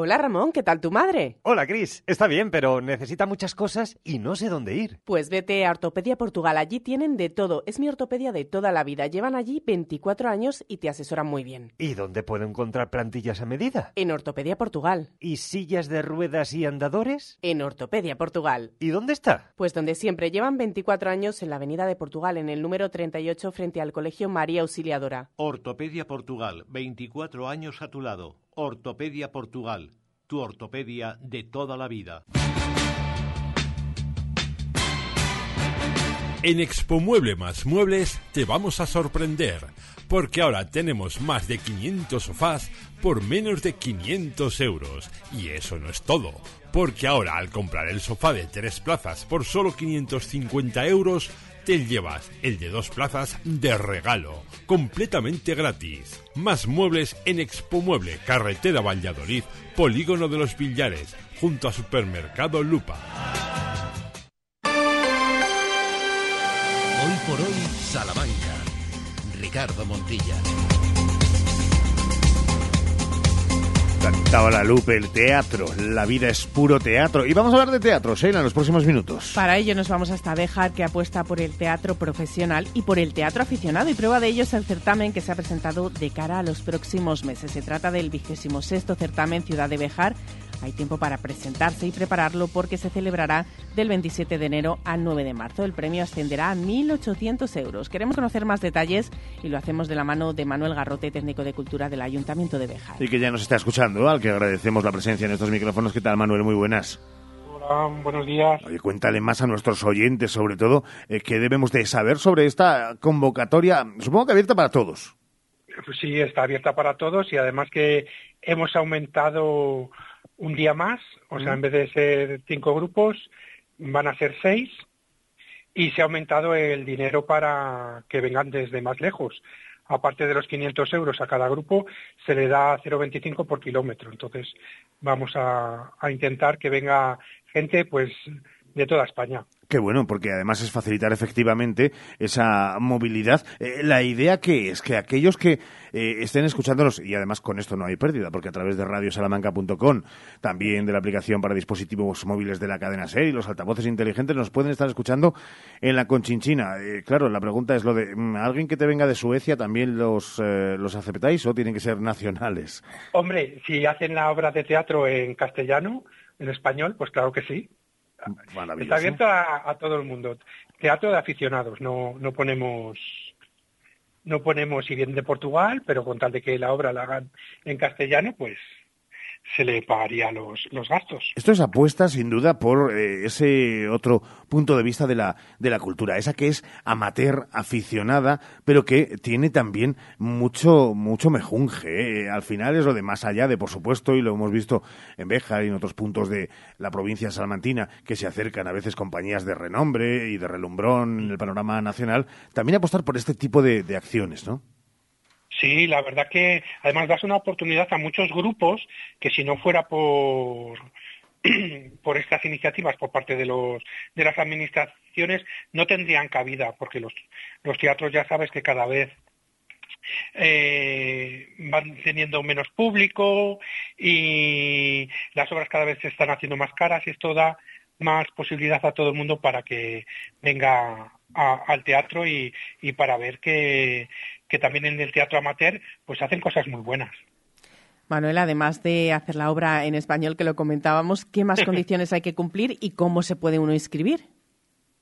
Hola Ramón, ¿qué tal tu madre? Hola Cris, está bien, pero necesita muchas cosas y no sé dónde ir. Pues vete a Ortopedia Portugal, allí tienen de todo. Es mi ortopedia de toda la vida. Llevan allí 24 años y te asesoran muy bien. ¿Y dónde puedo encontrar plantillas a medida? En Ortopedia Portugal. ¿Y sillas de ruedas y andadores? En Ortopedia Portugal. ¿Y dónde está? Pues donde siempre llevan 24 años en la Avenida de Portugal, en el número 38 frente al Colegio María Auxiliadora. Ortopedia Portugal, 24 años a tu lado. Ortopedia Portugal, tu ortopedia de toda la vida. En Expo Mueble más Muebles te vamos a sorprender, porque ahora tenemos más de 500 sofás por menos de 500 euros. Y eso no es todo, porque ahora al comprar el sofá de tres plazas por solo 550 euros, te llevas el de dos plazas de regalo, completamente gratis. Más muebles en Expo Mueble, carretera Valladolid, Polígono de los Villares, junto a Supermercado Lupa. Hoy por hoy, Salamanca. Ricardo Montilla. Cantaba la Lupe, el teatro. La vida es puro teatro. Y vamos a hablar de teatro, Sheila, en los próximos minutos. Para ello nos vamos hasta Béjar, que apuesta por el teatro profesional y por el teatro aficionado. Y prueba de ello es el certamen que se ha presentado de cara a los próximos meses. Se trata del vigésimo sexto certamen Ciudad de Béjar. Hay tiempo para presentarse y prepararlo porque se celebrará del 27 de enero al 9 de marzo. El premio ascenderá a 1.800 euros. Queremos conocer más detalles y lo hacemos de la mano de Manuel Garrote, técnico de cultura del Ayuntamiento de Béjar. Y que ya nos está escuchando, al que agradecemos la presencia en estos micrófonos. ¿Qué tal, Manuel? Muy buenas. Hola, buenos días. Oye, cuéntale más a nuestros oyentes, sobre todo, eh, qué debemos de saber sobre esta convocatoria, supongo que abierta para todos. Pues sí, está abierta para todos y además que hemos aumentado un día más, o sea, en vez de ser cinco grupos, van a ser seis y se ha aumentado el dinero para que vengan desde más lejos. Aparte de los 500 euros a cada grupo, se le da 0,25 por kilómetro. Entonces, vamos a, a intentar que venga gente, pues, de toda España. Qué bueno, porque además es facilitar efectivamente esa movilidad. Eh, la idea que es que aquellos que eh, estén escuchándonos, y además con esto no hay pérdida, porque a través de radiosalamanca.com, también de la aplicación para dispositivos móviles de la cadena SER y los altavoces inteligentes nos pueden estar escuchando en la Conchinchina. Eh, claro, la pregunta es lo de, mm, ¿alguien que te venga de Suecia también los, los aceptáis o tienen que ser nacionales? Hombre, si hacen la obra de teatro en castellano, en español, pues claro que sí. Está abierto a, todo el mundo. Teatro de aficionados, no, no ponemos no ponemos si bien de Portugal, pero con tal de que la obra la hagan en castellano, pues se le pagaría los, los gastos. Esto es apuesta, sin duda, por eh, ese otro punto de vista de la, de la cultura, esa que es amateur, aficionada, pero que tiene también mucho, mucho mejunje. ¿eh? Al final es lo de más allá de, por supuesto, y lo hemos visto en Béjar y en otros puntos de la provincia salmantina, que se acercan a veces compañías de renombre y de relumbrón en el panorama nacional, también apostar por este tipo de, de acciones, ¿no? Sí, la verdad que además das una oportunidad a muchos grupos que si no fuera por por estas iniciativas por parte de los de las administraciones no tendrían cabida porque los los teatros ya sabes que cada vez eh, van teniendo menos público y las obras cada vez se están haciendo más caras y esto da más posibilidad a todo el mundo para que venga al teatro y, y para ver que, que también en el teatro amateur pues hacen cosas muy buenas. Manuel, además de hacer la obra en español que lo comentábamos, ¿qué más condiciones hay que cumplir y cómo se puede uno inscribir?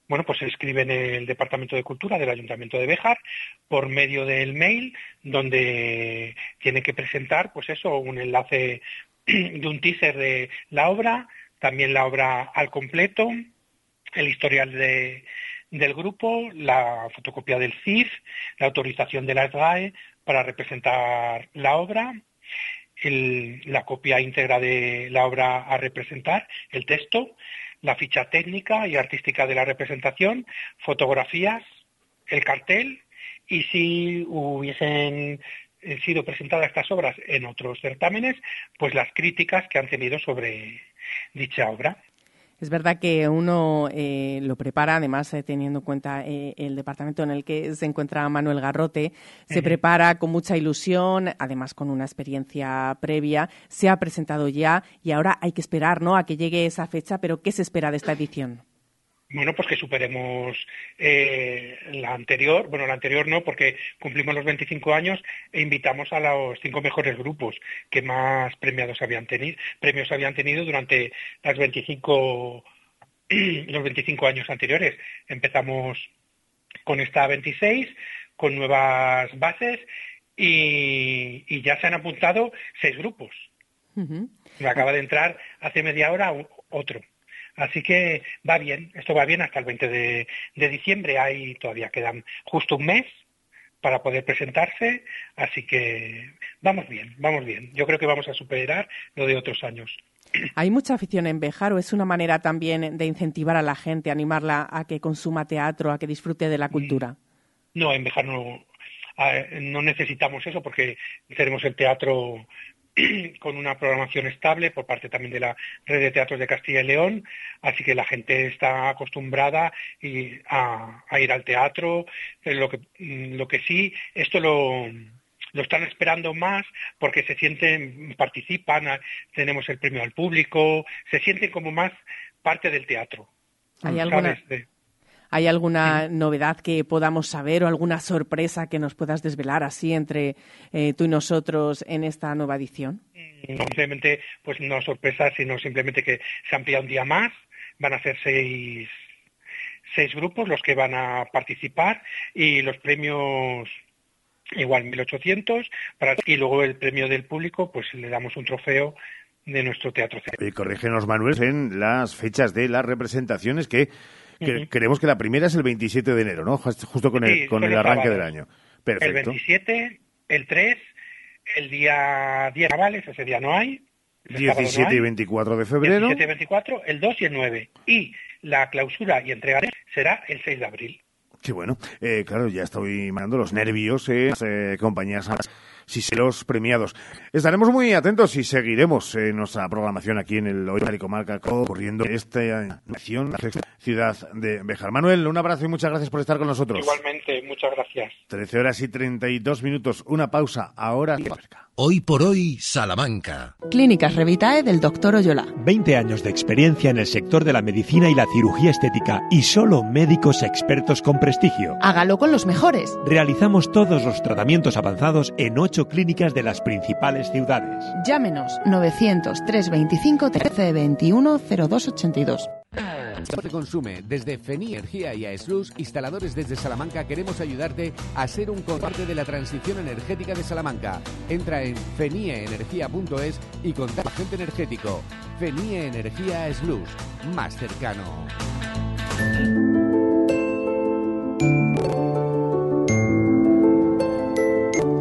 Bueno, pues se inscribe en el Departamento de Cultura del Ayuntamiento de Béjar por medio del mail, donde tiene que presentar, pues eso, un enlace de un teaser de la obra, también la obra al completo, el historial de, del grupo, la fotocopia del CIF, la autorización de la SGAE para representar la obra, la copia íntegra de la obra a representar, el texto, la ficha técnica y artística de la representación, fotografías, el cartel y si hubiesen sido presentadas estas obras en otros certámenes, pues las críticas que han tenido sobre dicha obra. Es verdad que uno eh, lo prepara, además eh, teniendo en cuenta eh, el departamento en el que se encuentra Manuel Garrote, se prepara con mucha ilusión, además con una experiencia previa, se ha presentado ya y ahora hay que esperar ¿no? a que llegue esa fecha, pero ¿qué se espera de esta edición? Bueno, pues que superemos eh, la anterior, bueno, la anterior no, porque cumplimos los 25 años e invitamos a los cinco mejores grupos que más premiados habían tenido, premios habían tenido durante las 25, los 25 años anteriores. Empezamos con esta 26, con nuevas bases y, ya se han apuntado seis grupos. Me acaba de entrar hace media hora otro. Así que va bien, esto va bien hasta el 20 de, diciembre, ahí todavía quedan justo un mes para poder presentarse, así que vamos bien, vamos bien. Yo creo que vamos a superar lo de otros años. ¿Hay mucha afición en Bejar o es una manera también de incentivar a la gente, animarla a que consuma teatro, a que disfrute de la cultura? No, en Bejar no, no necesitamos eso porque tenemos el teatro con una programación estable por parte también de la red de teatros de Castilla y León, así que la gente está acostumbrada a, ir al teatro. Lo que, lo que sí, esto lo, lo están esperando más porque se sienten, participan, tenemos el premio al público, se sienten como más parte del teatro. ¿Hay alguna, ¿Hay alguna novedad que podamos saber o alguna sorpresa que nos puedas desvelar así entre eh, tú y nosotros en esta nueva edición? No, simplemente, pues no sorpresa, sino simplemente que se amplía un día más, van a ser seis, seis grupos los que van a participar y los premios igual 1800 para, y luego el premio del público pues le damos un trofeo de nuestro teatro. Y corrígenos Manuel en las fechas de las representaciones que Creemos que la primera es el 27 de enero, ¿no? Justo con el, con el arranque del año. Perfecto. El 27, el 3, el día 10 navales, ese día no hay. 17 y 24 de febrero. 17 y 24, el 2 y el 9. Y la clausura y entrega será el 6 de abril. Qué bueno. Eh, claro, ya estoy mandando los nervios, eh, eh compañías si se los premiados. Estaremos muy atentos y seguiremos en eh, nuestra programación aquí en el Hoy de Comarca ocurriendo esta nación, ciudad de Bejar. Manuel, un abrazo y muchas gracias por estar con nosotros. Igualmente, muchas gracias. 13 horas y 32 minutos. Una pausa ahora. Hoy por hoy, Salamanca. Clínicas Revitae del doctor Oyola. 20 años de experiencia en el sector de la medicina y la cirugía estética y solo médicos expertos con prestigio. Hágalo con los mejores. Realizamos todos los tratamientos avanzados en 8 clínicas de las principales ciudades. Llámenos 900 325 1321 0282. te consume. Desde Feni Energía y Aeslus, instaladores desde Salamanca, queremos ayudarte a ser un constante de la transición energética de Salamanca. Entra en fenieenergia.es y contacta agente energético. Fenie Energía Aeslus, más cercano.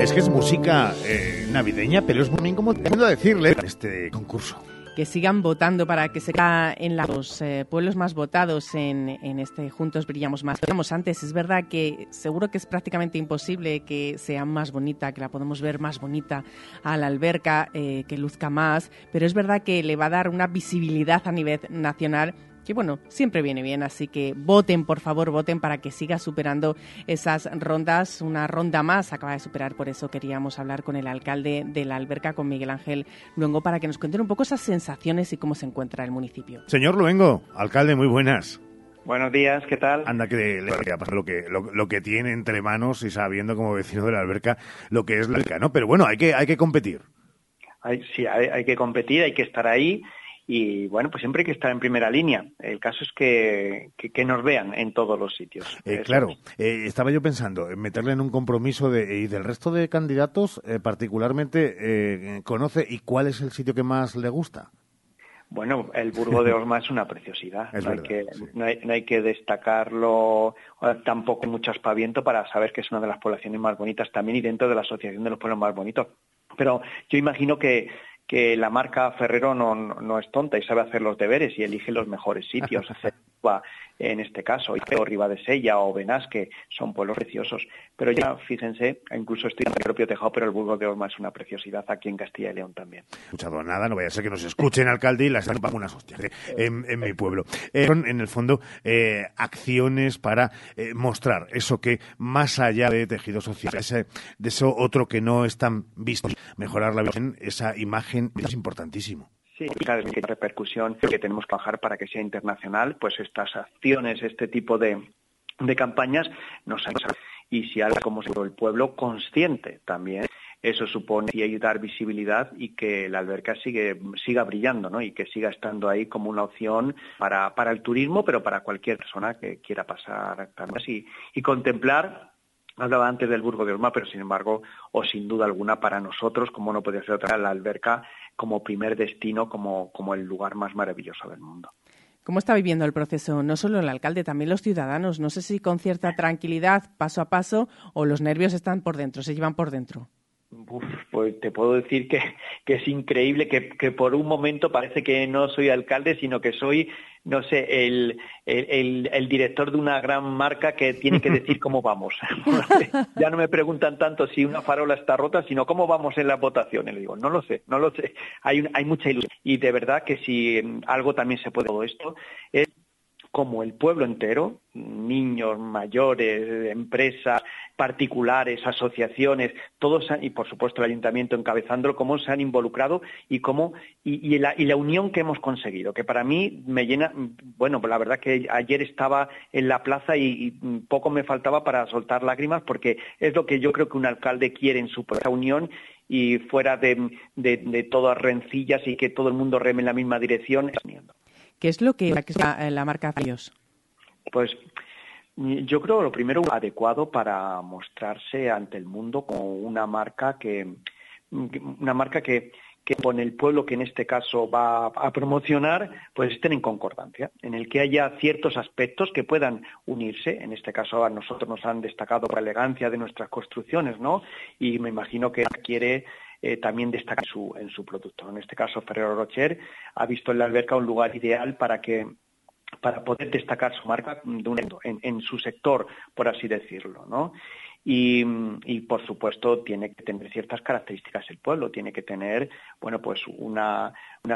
Es que es música eh, navideña, pero es muy como a decirle este concurso que sigan votando para que se quede en los eh, pueblos más votados en, este Juntos Brillamos Más. Digamos antes, es verdad que seguro que es prácticamente imposible que sea más bonita, que la podemos ver más bonita a la alberca, eh, que luzca más, pero es verdad que le va a dar una visibilidad a nivel nacional que bueno, siempre viene bien, así que voten, por favor, voten para que siga superando esas rondas, una ronda más acaba de superar, por eso queríamos hablar con el alcalde de la alberca, con Miguel Ángel Luengo, para que nos cuenten un poco esas sensaciones y cómo se encuentra el municipio. Señor Luengo, alcalde, muy buenas. Buenos días, ¿qué tal? Anda que le, lo que lo, que tiene entre manos y sabiendo como vecino de la alberca lo que es la alberca, ¿no? Pero bueno, hay que hay que competir. Hay, sí, hay que competir, hay que estar ahí y bueno, pues siempre hay que estar en primera línea. El caso es que, que, nos vean en todos los sitios. Eh, claro, eh, estaba yo pensando en meterle en un compromiso de, y del resto de candidatos, eh, particularmente, conoce y cuál es el sitio que más le gusta. Bueno, el Burgo de Osma es una preciosidad. no, hay que, no, hay, que destacarlo tampoco mucho aspaviento para saber que es una de las poblaciones más bonitas también y dentro de la Asociación de los Pueblos Más Bonitos. Pero yo imagino que que la marca Ferrero no, no, es tonta y sabe hacer los deberes y elige los mejores sitios. en este caso, o Riva de Sella o Benasque, son pueblos preciosos. Pero ya, fíjense, incluso estoy en el propio Tejado, pero el Burgos de Orma es una preciosidad aquí en Castilla y León también. Escuchado nada, no vaya a ser que nos escuchen, alcalde, y las están unas hostias ¿eh? en, mi pueblo. Eh, son, en el fondo, eh, acciones para mostrar eso que, más allá de tejido social, de eso otro que no es tan visto, mejorar la visión, esa imagen es importantísimo. Sí, cada vez que repercusión que tenemos que bajar para que sea internacional, pues estas acciones, este tipo de, de campañas nos ayudan. Y si algo como el pueblo consciente también, eso supone dar visibilidad y que la alberca sigue, siga brillando ¿no? y que siga estando ahí como una opción para, para el turismo, pero para cualquier persona que quiera pasar y, y contemplar Hablaba antes del Burgo de Orma, pero sin embargo, o sin duda alguna para nosotros, como no podía ser otra, la alberca como primer destino, como, como el lugar más maravilloso del mundo. ¿Cómo está viviendo el proceso? No solo el alcalde, también los ciudadanos. No sé si con cierta tranquilidad, paso a paso, o los nervios están por dentro, se llevan por dentro pues te puedo decir que, es increíble que, por un momento parece que no soy alcalde, sino que soy, no sé, el, director de una gran marca que tiene que decir cómo vamos. ya no me preguntan tanto si una farola está rota, sino cómo vamos en las votaciones. Le digo, no lo sé, no lo sé. Hay, hay mucha ilusión. Y de verdad que si algo también se puede todo esto es como el pueblo entero, niños, mayores, empresas, particulares, asociaciones, todos y por supuesto el ayuntamiento encabezándolo, cómo se han involucrado y cómo y, la, unión que hemos conseguido, que para mí me llena, bueno, pues la verdad que ayer estaba en la plaza y, poco me faltaba para soltar lágrimas porque es lo que yo creo que un alcalde quiere en su propia unión y fuera de, de todas rencillas y que todo el mundo reme en la misma dirección. ¿Qué es lo que la, la marca Farios? Pues yo creo lo primero adecuado para mostrarse ante el mundo como una marca que una marca que, que con el pueblo que en este caso va a promocionar, pues estén en concordancia, en el que haya ciertos aspectos que puedan unirse. En este caso a nosotros nos han destacado la elegancia de nuestras construcciones, ¿no? Y me imagino que quiere eh, también destaca en su, producto. En este caso, Ferrero Rocher ha visto en la alberca un lugar ideal para que para poder destacar su marca en, en, su sector, por así decirlo, ¿no? Y, por supuesto tiene que tener ciertas características el pueblo, tiene que tener bueno pues unas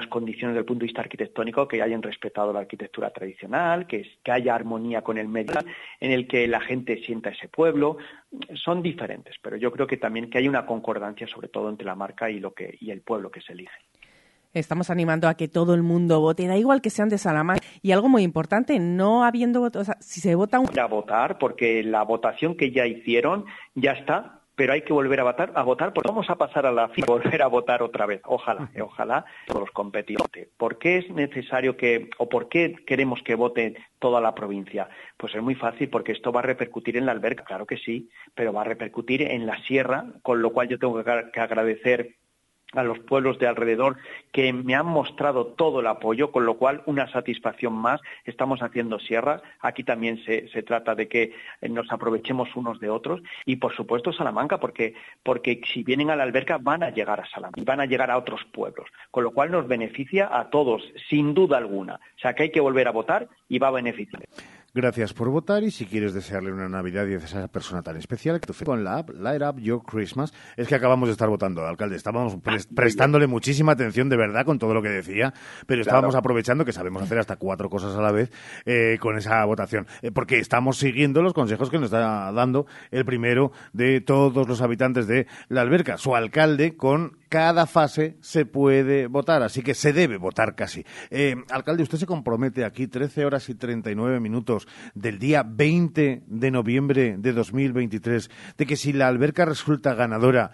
condiciones desde el punto de vista arquitectónico que hayan respetado la arquitectura tradicional, que, que haya armonía con el medio, en el que la gente sienta ese pueblo, son diferentes, pero yo creo que también que hay una concordancia sobre todo entre la marca y lo que y el pueblo que se elige. Estamos animando a que todo el mundo vote, da igual que sean de Salamanca. Y algo muy importante, no habiendo votos, o sea, si se vota un... A votar, porque la votación que ya hicieron ya está, pero hay que volver a votar, a votar porque vamos a pasar a la final, volver a votar otra vez. Ojalá, eh, ojalá todos los competidores. ¿Por qué es necesario que, o por qué queremos que vote toda la provincia? Pues es muy fácil, porque esto va a repercutir en la alberca, claro que sí, pero va a repercutir en la sierra, con lo cual yo tengo que agradecer a los pueblos de alrededor que me han mostrado todo el apoyo, con lo cual una satisfacción más. Estamos haciendo sierra. Aquí también se, trata de que nos aprovechemos unos de otros. Y por supuesto Salamanca, porque, porque si vienen a la alberca van a llegar a Salamanca y van a llegar a otros pueblos. Con lo cual nos beneficia a todos, sin duda alguna. O sea que hay que volver a votar y va a beneficiar. Gracias por votar y si quieres desearle una Navidad y a esa persona tan especial, que con la app Light Up Your Christmas, es que acabamos de estar votando, alcalde. Estábamos prestándole muchísima atención de verdad con todo lo que decía, pero estábamos aprovechando que sabemos hacer hasta cuatro cosas a la vez eh, con esa votación, eh, porque estamos siguiendo los consejos que nos está dando el primero de todos los habitantes de la alberca, su alcalde, con cada fase se puede votar, así que se debe votar casi. Eh, alcalde, usted se compromete aquí 13 horas y 39 minutos del día 20 de noviembre de 2023 de que si la alberca resulta ganadora,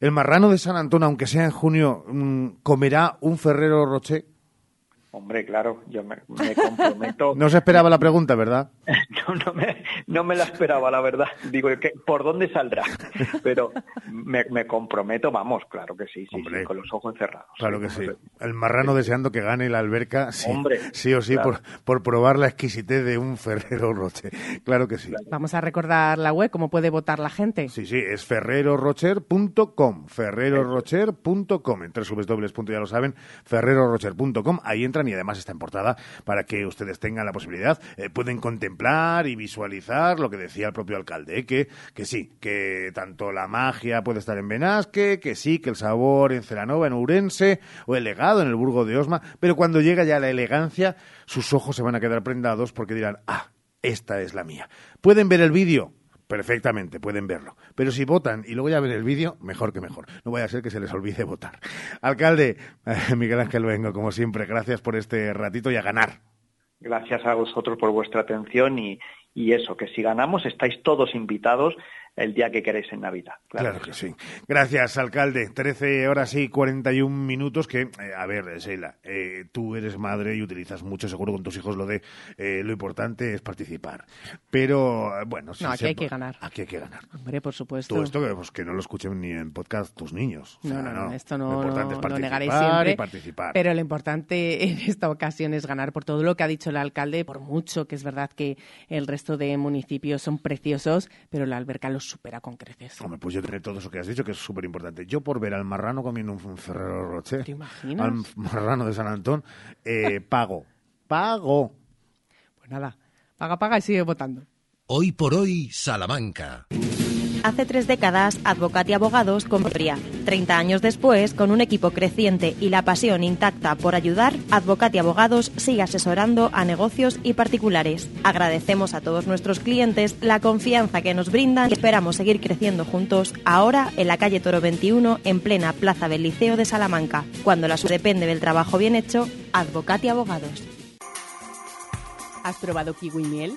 el marrano de San Antón, aunque sea en junio, mm, comerá un Ferrero Rocher. Hombre, claro, yo me, comprometo. no se esperaba la pregunta, ¿verdad? no, no me, no me la esperaba, la verdad. Digo, ¿por dónde saldrá? Pero me, comprometo, vamos, claro que sí, sí, con los ojos cerrados. Claro que sí. El marrano deseando que gane la alberca, sí, sí o sí, por, por probar la exquisitez de un Ferrero Rocher. Claro que sí. Vamos a recordar la web, cómo puede votar la gente. Sí, sí, es ferrerorocher.com, ferrerorocher.com, en www. ya lo saben, ferrerorocher.com, ahí entra y además está en portada para que ustedes tengan la posibilidad, eh, pueden contemplar y visualizar lo que decía el propio alcalde, ¿eh? que, que sí, que tanto la magia puede estar en Benasque, que sí, que el sabor en Celanova, en Urense, o el legado en el Burgo de Osma, pero cuando llega ya la elegancia, sus ojos se van a quedar prendados porque dirán, ah, esta es la mía. Pueden ver el vídeo, perfectamente, pueden verlo. Pero si votan y luego ya ven el vídeo, mejor que mejor. No vaya a ser que se les olvide votar. Alcalde, Miguel Ángel Vengo, como siempre, gracias por este ratito y a ganar. Gracias a vosotros por vuestra atención y, y eso, que si ganamos estáis todos invitados el día que queréis en Navidad. Claro, que sí. Gracias, alcalde. Trece horas y 41 minutos que, eh, a ver, Sheila, eh, tú eres madre y utilizas mucho, seguro con tus hijos lo de eh, lo importante es participar. Pero, bueno... no, aquí hay que ganar. Aquí hay que ganar. Hombre, por supuesto. Todo esto pues, que no lo escuchen ni en podcast tus niños. no, no, esto no lo, importante es participar siempre, y participar. Pero lo importante en esta ocasión es ganar por todo lo que ha dicho el alcalde, por mucho que es verdad que el resto de municipios son preciosos, pero la alberca los supera con creces. Hombre, pues yo tendré todo eso que has dicho, que es súper importante. Yo por ver al marrano comiendo un Ferrero Rocher, ¿Te imaginas? al marrano de San Antón, eh, pago. pago. Pues nada, paga, paga y sigue votando. Hoy por hoy, Salamanca. Hace tres décadas, Advocat y Abogados compría. Treinta años después, con un equipo creciente y la pasión intacta por ayudar, Advocat y Abogados sigue asesorando a negocios y particulares. Agradecemos a todos nuestros clientes la confianza que nos brindan y esperamos seguir creciendo juntos ahora en la calle Toro 21, en plena plaza del Liceo de Salamanca. Cuando la depende del trabajo bien hecho, Advocat y Abogados. ¿Has probado kiwi miel?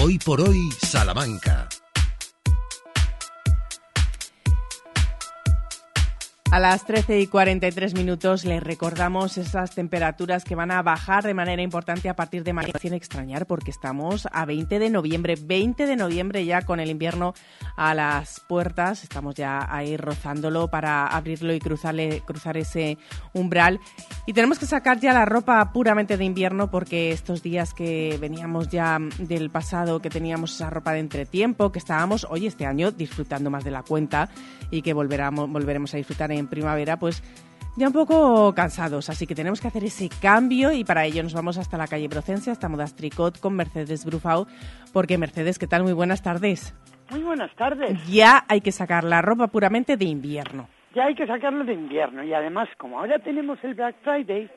Hoy por hoy, Salamanca. A las 13 y 43 minutos les recordamos esas temperaturas que van a bajar de manera importante a partir de mañana. Sin extrañar porque estamos a 20 de noviembre, 20 de noviembre ya con el invierno a las puertas, estamos ya ahí rozándolo para abrirlo y cruzarle, cruzar ese umbral. Y tenemos que sacar ya la ropa puramente de invierno porque estos días que veníamos ya del pasado, que teníamos esa ropa de entretiempo, que estábamos hoy este año disfrutando más de la cuenta y que volveremos, volveremos a disfrutar en primavera, pues ya un poco cansados, así que tenemos que hacer ese cambio y para ello nos vamos hasta la calle Procencia, hasta Modas Tricot con Mercedes Brufau, porque Mercedes, ¿qué tal? Muy buenas tardes. Muy buenas tardes. Ya hay que sacar la ropa puramente de invierno. Ya hay que sacarlo de invierno y además como ahora tenemos el Black Friday,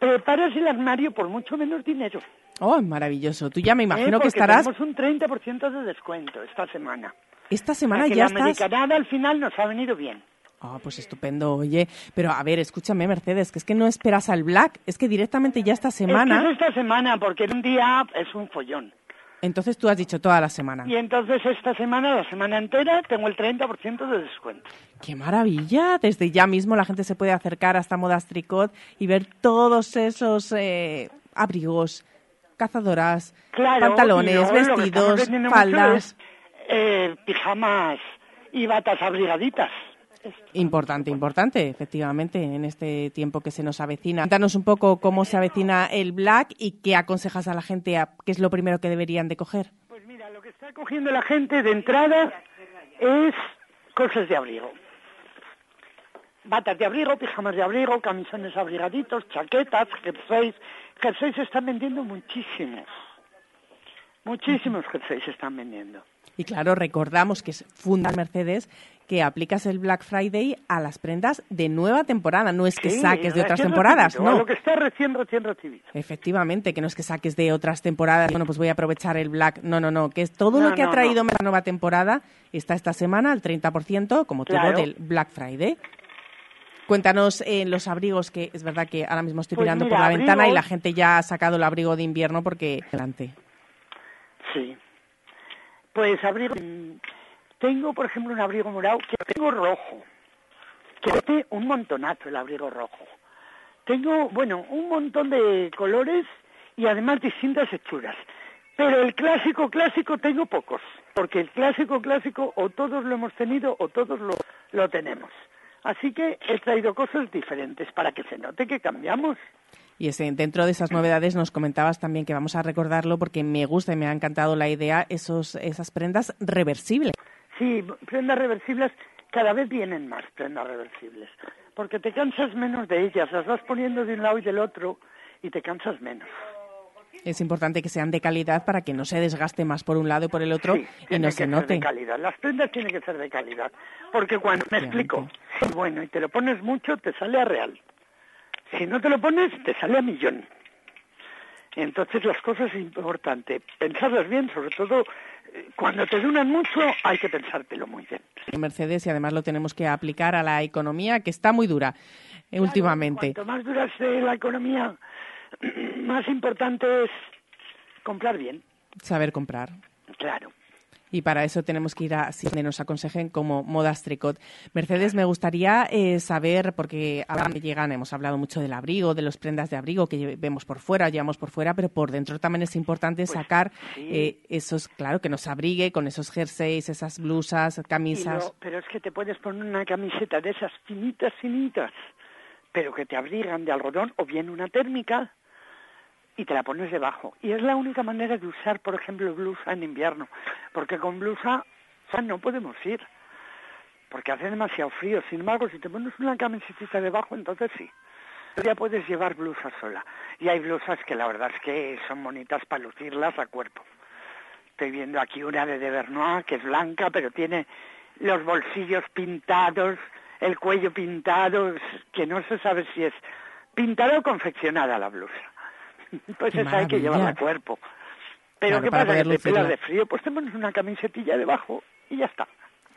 preparas el armario por mucho menos dinero. Oh, maravilloso. Tú ya me ¿Eh? imagino que estarás... tenemos un 30% de descuento esta semana. Esta semana ya la estás... americanada al final nos ha venido bien. Ah, pues estupendo, oye. Pero a ver, escúchame, Mercedes, que es que no esperas al Black, es que directamente ya esta semana. Es que es esta semana, porque en un día es un follón. Entonces tú has dicho toda la semana. Y entonces esta semana, la semana entera, tengo el 30% de descuento. ¡Qué maravilla! Desde ya mismo la gente se puede acercar hasta Modas Tricot y ver todos esos eh, abrigos, cazadoras, Claro, pantalones, vestidos, faldas. es, eh, pijamas y batas abrigaditas. Importante, importante, efectivamente, en este tiempo que se nos avecina. Cuéntanos un poco cómo se avecina el Black y qué aconsejas a la gente, a, qué es lo primero que deberían de coger. Pues mira, lo que está cogiendo la gente de entrada es cosas de abrigo. Batas de abrigo, pijamas de abrigo, camisones abrigaditos, chaquetas, jerseys. Jerseys se están vendiendo muchísimos. Muchísimos jerseys se están vendiendo. Y claro, recordamos que es fundamental Mercedes que aplicas el Black Friday a las prendas de nueva temporada, no es que Sí, saques de otras temporadas, recibido, a no. Lo que está recién, recién recibido. Efectivamente, que no es que saques de otras temporadas, bueno, pues voy a aprovechar el Black. No, no, no, que es todo No, lo que ha traído no. la nueva temporada está esta semana al 30%, como todo Claro. del Black Friday. Cuéntanos eh, los abrigos, que es verdad que ahora mismo estoy Pues mirando mira, por la ventana y la gente ya ha sacado el abrigo de invierno porque adelante. Sí. Pues abrigo. Tengo, por ejemplo, un abrigo morado que tengo rojo. Que este un montonazo el abrigo rojo. Tengo, bueno, un montón de colores y además distintas hechuras. Pero el clásico, clásico tengo pocos. Porque el clásico, clásico o todos lo hemos tenido o todos lo, lo tenemos. Así que he traído cosas diferentes para que se note que cambiamos. Y ese, dentro de esas novedades nos comentabas también que vamos a recordarlo porque me gusta y me ha encantado la idea, esos, esas prendas reversibles. Sí, prendas reversibles, cada vez vienen más prendas reversibles, porque te cansas menos de ellas, las vas poniendo de un lado y del otro y te cansas menos. Es importante que sean de calidad para que no se desgaste más por un lado y por el otro Sí, y no que se ser note. de calidad. Las prendas tienen que ser de calidad, porque cuando me explico, bueno y te lo pones mucho, te sale a real. Si no te lo pones, te sale a millón. Entonces las cosas es importante, pensarlas bien, sobre todo eh, cuando te duran mucho, hay que pensártelo muy bien. En Mercedes y además lo tenemos que aplicar a la economía que está muy dura eh, últimamente. Cuanto más dura la economía, más importante es comprar bien, Saber comprar. claro. Y para eso tenemos que ir a si nos aconsejen como Modas Tricot. Mercedes, me gustaría eh, saber, porque ahora me llegan, hemos hablado mucho del abrigo, de los prendas de abrigo que vemos por fuera, llevamos por fuera, pero por dentro también es importante sacar sí. eh, esos, claro, que nos abrigue con esos jerseys, esas blusas, camisas. lo- pero es que te puedes poner una camiseta de esas finitas, finitas, pero que te abrigan de algodón o bien una térmica y te la pones debajo. Y es la única manera de usar, por ejemplo, blusa en invierno, porque con blusa no podemos ir, porque hace demasiado frío. Sin embargo, si te pones una camiseta debajo, entonces sí. Ya puedes llevar blusa sola. Y hay blusas que la verdad es que son bonitas para lucirlas a cuerpo. Estoy viendo aquí una de De Vernois que es blanca, pero tiene los bolsillos pintados, el cuello pintado, que no se sabe si es pintada o confeccionada la blusa. Pues esa hay que llevarla a cuerpo. Pero Claro, ¿qué para pasa? Que te pelas de frío, pues te pones una camisetilla debajo y ya está.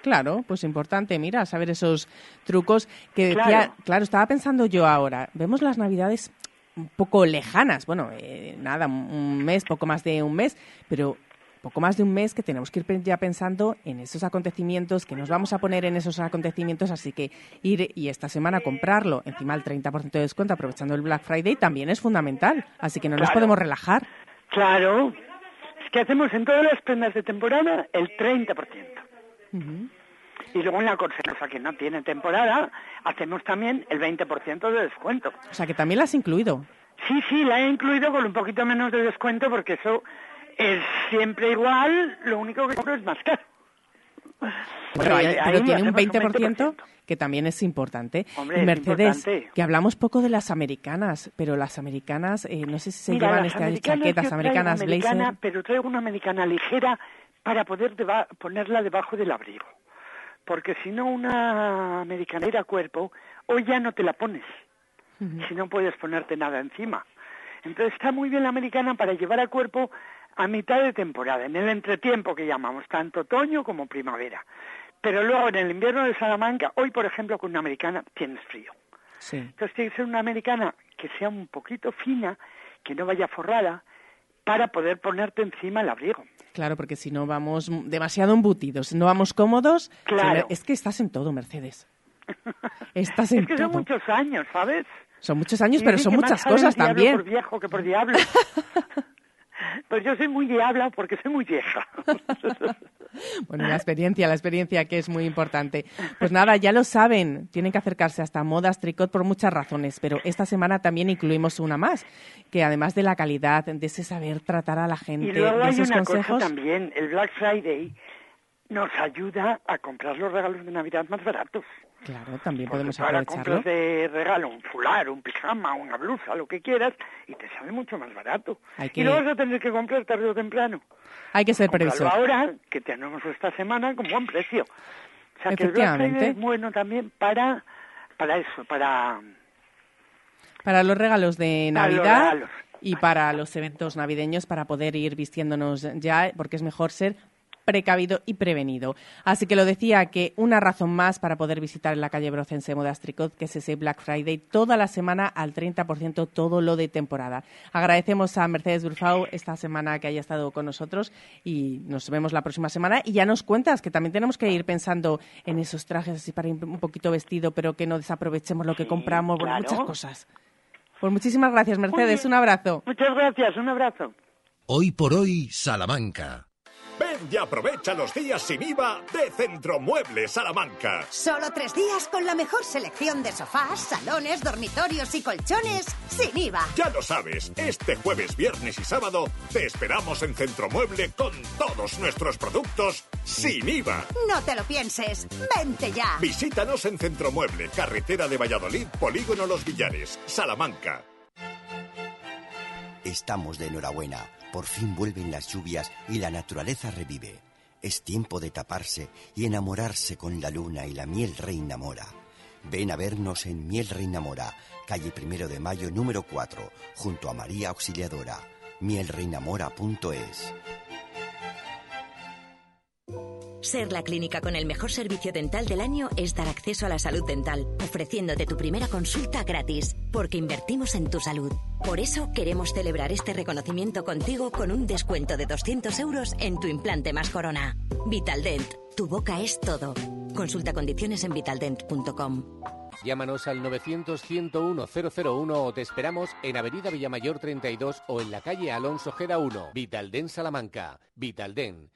Claro, pues importante, mira, saber esos trucos que decía, Claro. claro, estaba pensando yo ahora, vemos las navidades un poco lejanas, bueno, eh, nada, un mes, poco más de un mes, pero poco más de un mes que tenemos que ir ya pensando en esos acontecimientos, que nos vamos a poner en esos acontecimientos, así que ir y esta semana comprarlo, encima el 30% de descuento, aprovechando el Black Friday, también es fundamental, así que no nos podemos relajar. Claro, es que hacemos en todas las prendas de temporada el 30%. Y luego en la cosa que no tiene temporada, hacemos también el 20% de descuento. O sea que también las has incluido. Sí, sí, la he incluido con un poquito menos de descuento porque eso es siempre igual, lo único que cobro es más caro. Pero, hay- ahí pero tiene un hacemos 20%, que también es importante. Hombre, y es Mercedes, importante. que hablamos poco de las americanas, pero las americanas, eh, no sé si se Mira, llevan estas americanas, chaquetas americanas, americana, blazer. pero traigo una americana ligera para poder deba- ponerla debajo del abrigo. Porque si no, una americanera a cuerpo, hoy ya no te la pones. Si no puedes ponerte nada encima. Entonces está muy bien la americana para llevar a cuerpo a mitad de temporada, en el entretiempo que llamamos, tanto otoño como primavera. Pero luego en el invierno de Salamanca, hoy por ejemplo con una americana tienes frío. Sí. Entonces tiene que ser una americana que sea un poquito fina, que no vaya forrada, para poder ponerte encima el abrigo. Claro, porque si no vamos demasiado embutidos, no vamos cómodos. Claro. Es que estás en todo, Mercedes. Estás en Es que son todo. muchos años, ¿sabes? Son muchos años, Y pero son muchas cosas también. por viejo que por diablo. pues yo soy muy diabla porque soy muy vieja. Bueno, la experiencia, la experiencia que es muy importante. Pues nada, ya lo saben, tienen que acercarse hasta Modas Tricot por muchas razones, pero esta semana también incluimos una más, que además de la calidad, de ese saber tratar a la gente, Y luego de hay esos una consejos, cosa también, el Black Friday nos ayuda a comprar los regalos de Navidad más baratos. Claro, también Porque podemos aprovecharlo. compras de regalo un fular, un pijama, una blusa, lo que quieras, y te sale mucho más barato. Hay Y lo vas a tener que comprar tarde o temprano. Hay que ser previsor. ahora, que tenemos esta semana con buen precio. O sea, que el Black Friday es bueno también para, para eso, para... Para los regalos de Navidad y para los eventos navideños para poder ir vistiéndonos ya, porque es mejor ser precavido y prevenido. Así que lo decía que una razón más para poder visitar en la calle Brocense Modastricot, que es ese Black Friday, toda la semana al 30% todo lo de temporada. Agradecemos a Mercedes Durfau esta semana que haya estado con nosotros y nos vemos la próxima semana. Y ya nos cuentas que también tenemos que ir pensando en esos trajes así para ir un poquito vestido, pero que no desaprovechemos lo que compramos, muchas cosas. Pues muchísimas gracias, Mercedes. Un abrazo. Muchas gracias. Un abrazo. Hoy por hoy, Salamanca. Ven y aprovecha los días sin IVA de Centromueble Salamanca. Solo tres días con la mejor selección de sofás, salones, dormitorios y colchones sin IVA. Ya lo sabes, este jueves, viernes y sábado te esperamos en Centromueble con todos nuestros productos sin IVA. No te lo pienses, vente ya. Visítanos en Centromueble, carretera de Valladolid, Polígono Los Villares, Salamanca. Estamos de enhorabuena por fin vuelven las lluvias y la naturaleza revive. Es tiempo de taparse y enamorarse con la luna y la miel reina mora. Ven a vernos en Miel Reina Mora, calle Primero de Mayo número 4, junto a María Auxiliadora. mielreinamora.es ser la clínica con el mejor servicio dental del año es dar acceso a la salud dental, ofreciéndote tu primera consulta gratis, porque invertimos en tu salud. Por eso queremos celebrar este reconocimiento contigo con un descuento de 200 euros en tu implante más corona. Vitaldent, tu boca es todo. Consulta condiciones en vitaldent.com. Llámanos al 900-101-001 o te esperamos en Avenida Villamayor 32 o en la calle Alonso Gera 1, Vitalden Salamanca. Vitalden,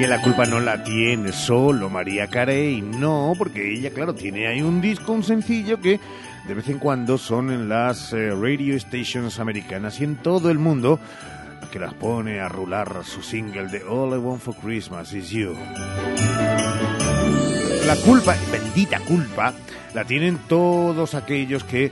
Que la culpa no la tiene solo María Carey, no, porque ella, claro, tiene ahí un disco, un sencillo que de vez en cuando son en las eh, radio stations americanas y en todo el mundo que las pone a rular su single de All I Want for Christmas Is You la culpa, bendita culpa, la tienen todos aquellos que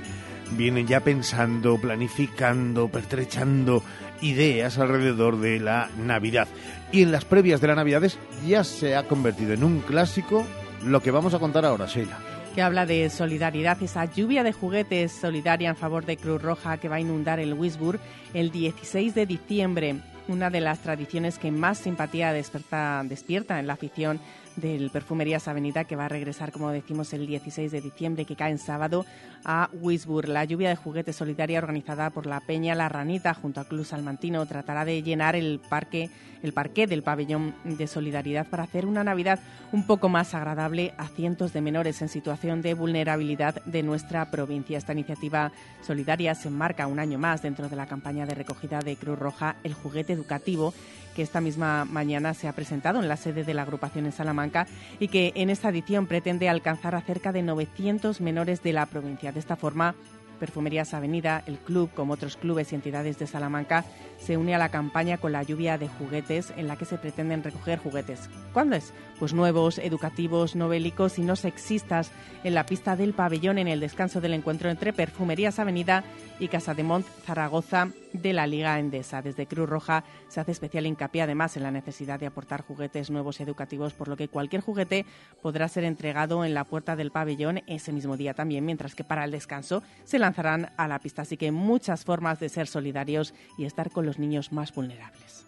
vienen ya pensando, planificando, pertrechando ideas alrededor de la Navidad. Y en las previas de las Navidades ya se ha convertido en un clásico lo que vamos a contar ahora, Sheila. Que habla de solidaridad, esa lluvia de juguetes solidaria en favor de Cruz Roja que va a inundar el Wisburg el 16 de diciembre, una de las tradiciones que más simpatía despierta, despierta en la afición del Perfumerías Avenida, que va a regresar, como decimos, el 16 de diciembre, que cae en sábado, a Wisburg. La lluvia de juguetes solidaria organizada por la Peña La Ranita junto a Club Salmantino tratará de llenar el parque, el parque del pabellón de solidaridad para hacer una Navidad un poco más agradable a cientos de menores en situación de vulnerabilidad de nuestra provincia. Esta iniciativa solidaria se enmarca un año más dentro de la campaña de recogida de Cruz Roja, el juguete educativo que esta misma mañana se ha presentado en la sede de la agrupación en Salamanca y que en esta edición pretende alcanzar a cerca de 900 menores de la provincia. De esta forma, Perfumerías Avenida, el club, como otros clubes y entidades de Salamanca, se une a la campaña con la lluvia de juguetes en la que se pretenden recoger juguetes. ¿Cuándo es? Pues nuevos, educativos, novélicos y no sexistas en la pista del pabellón en el descanso del encuentro entre Perfumerías Avenida y Casa de Mont Zaragoza de la Liga Endesa. Desde Cruz Roja se hace especial hincapié además en la necesidad de aportar juguetes nuevos y educativos, por lo que cualquier juguete podrá ser entregado en la puerta del pabellón ese mismo día también, mientras que para el descanso se lanzarán a la pista. Así que muchas formas de ser solidarios y estar con los niños más vulnerables.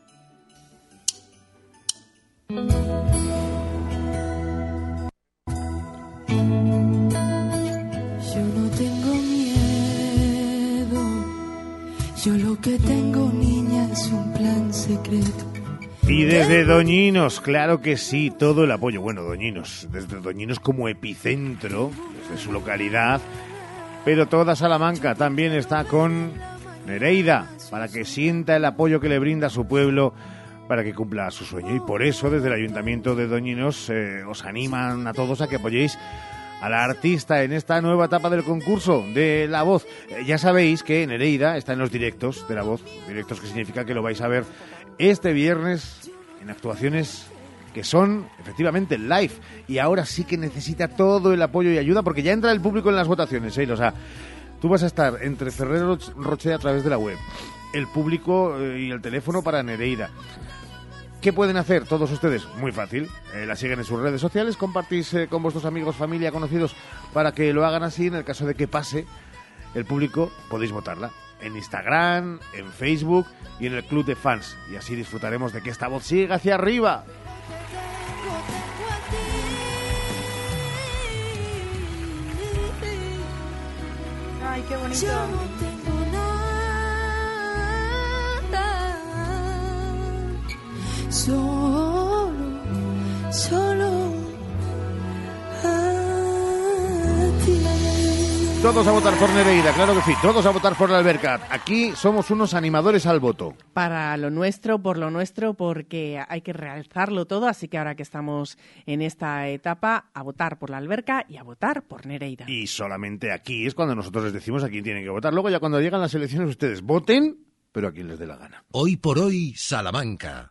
Yo lo que tengo niña es un plan secreto. Y desde Doñinos, claro que sí, todo el apoyo. Bueno, Doñinos, desde Doñinos como epicentro, desde su localidad, pero toda Salamanca también está con Nereida, para que sienta el apoyo que le brinda a su pueblo para que cumpla su sueño. Y por eso, desde el Ayuntamiento de Doñinos, eh, os animan a todos a que apoyéis a la artista en esta nueva etapa del concurso de La Voz. Eh, ya sabéis que Nereida está en los directos de La Voz, directos que significa que lo vais a ver este viernes en actuaciones que son efectivamente live y ahora sí que necesita todo el apoyo y ayuda porque ya entra el público en las votaciones, ¿eh? o sea, tú vas a estar entre Ferrero Roche a través de la web, el público eh, y el teléfono para Nereida. ¿Qué pueden hacer todos ustedes? Muy fácil. Eh, la siguen en sus redes sociales, compartís eh, con vuestros amigos, familia, conocidos para que lo hagan así. En el caso de que pase el público, podéis votarla en Instagram, en Facebook y en el club de fans. Y así disfrutaremos de que esta voz siga hacia arriba. Ay, qué bonito. Solo, solo a ti. Todos a votar por Nereida, claro que sí. Todos a votar por la alberca. Aquí somos unos animadores al voto. Para lo nuestro, por lo nuestro, porque hay que realzarlo todo. Así que ahora que estamos en esta etapa, a votar por la alberca y a votar por Nereida. Y solamente aquí es cuando nosotros les decimos a quién tienen que votar. Luego ya cuando llegan las elecciones ustedes voten, pero a quien les dé la gana. Hoy por hoy, Salamanca.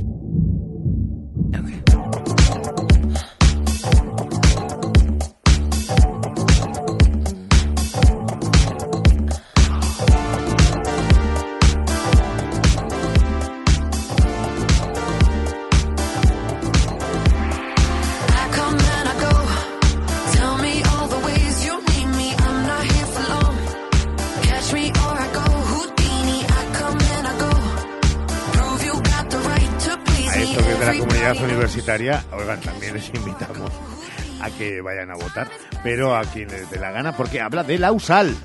Oigan, también les invitamos a que vayan a votar, pero a quien les dé la gana, porque habla de la USAL.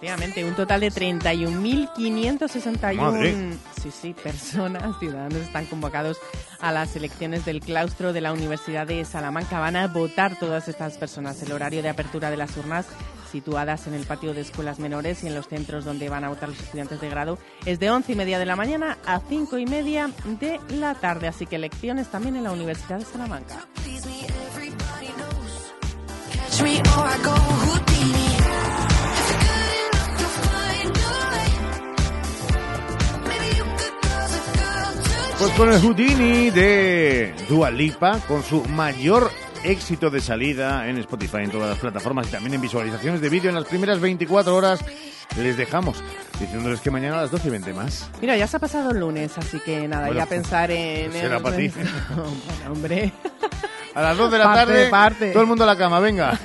Efectivamente, un total de 31.561 Madre. sí, sí, personas, ciudadanos, están convocados a las elecciones del claustro de la Universidad de Salamanca. Van a votar todas estas personas. El horario de apertura de las urnas situadas en el patio de escuelas menores y en los centros donde van a votar los estudiantes de grado es de 11 y media de la mañana a 5 y media de la tarde. Así que elecciones también en la Universidad de Salamanca. Pues con el Houdini de Dua Lipa, con su mayor éxito de salida en Spotify, en todas las plataformas y también en visualizaciones de vídeo en las primeras 24 horas, les dejamos diciéndoles que mañana a las 12 y 20 más. Mira, ya se ha pasado el lunes, así que nada, Bueno, ya pensar en... será en- para ti. bueno, hombre. A las 2 de la Parte, tarde, parte. todo el mundo a la cama, venga.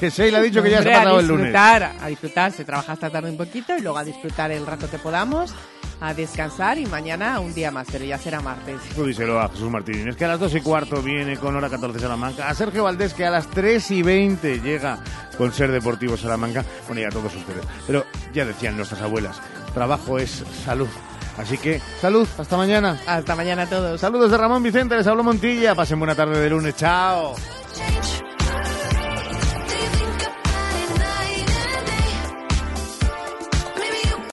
Que Sheila ha dicho que ya se Hombre, ha pasado a el lunes. disfrutar, a disfrutar, se trabaja esta tarde un poquito y luego a disfrutar el rato que podamos, a descansar y mañana un día más, pero ya será martes. Tú díselo a Jesús Martín. Es que a las 2 y cuarto viene con hora 14 Salamanca. A Sergio Valdés, que a las 3 y 20 llega con Ser Deportivo Salamanca. Bueno, y a todos ustedes. Pero ya decían nuestras abuelas, trabajo es salud. Así que, salud, hasta mañana. Hasta mañana a todos. Saludos de Ramón Vicente, les habló Montilla. Pasen buena tarde de lunes. Chao.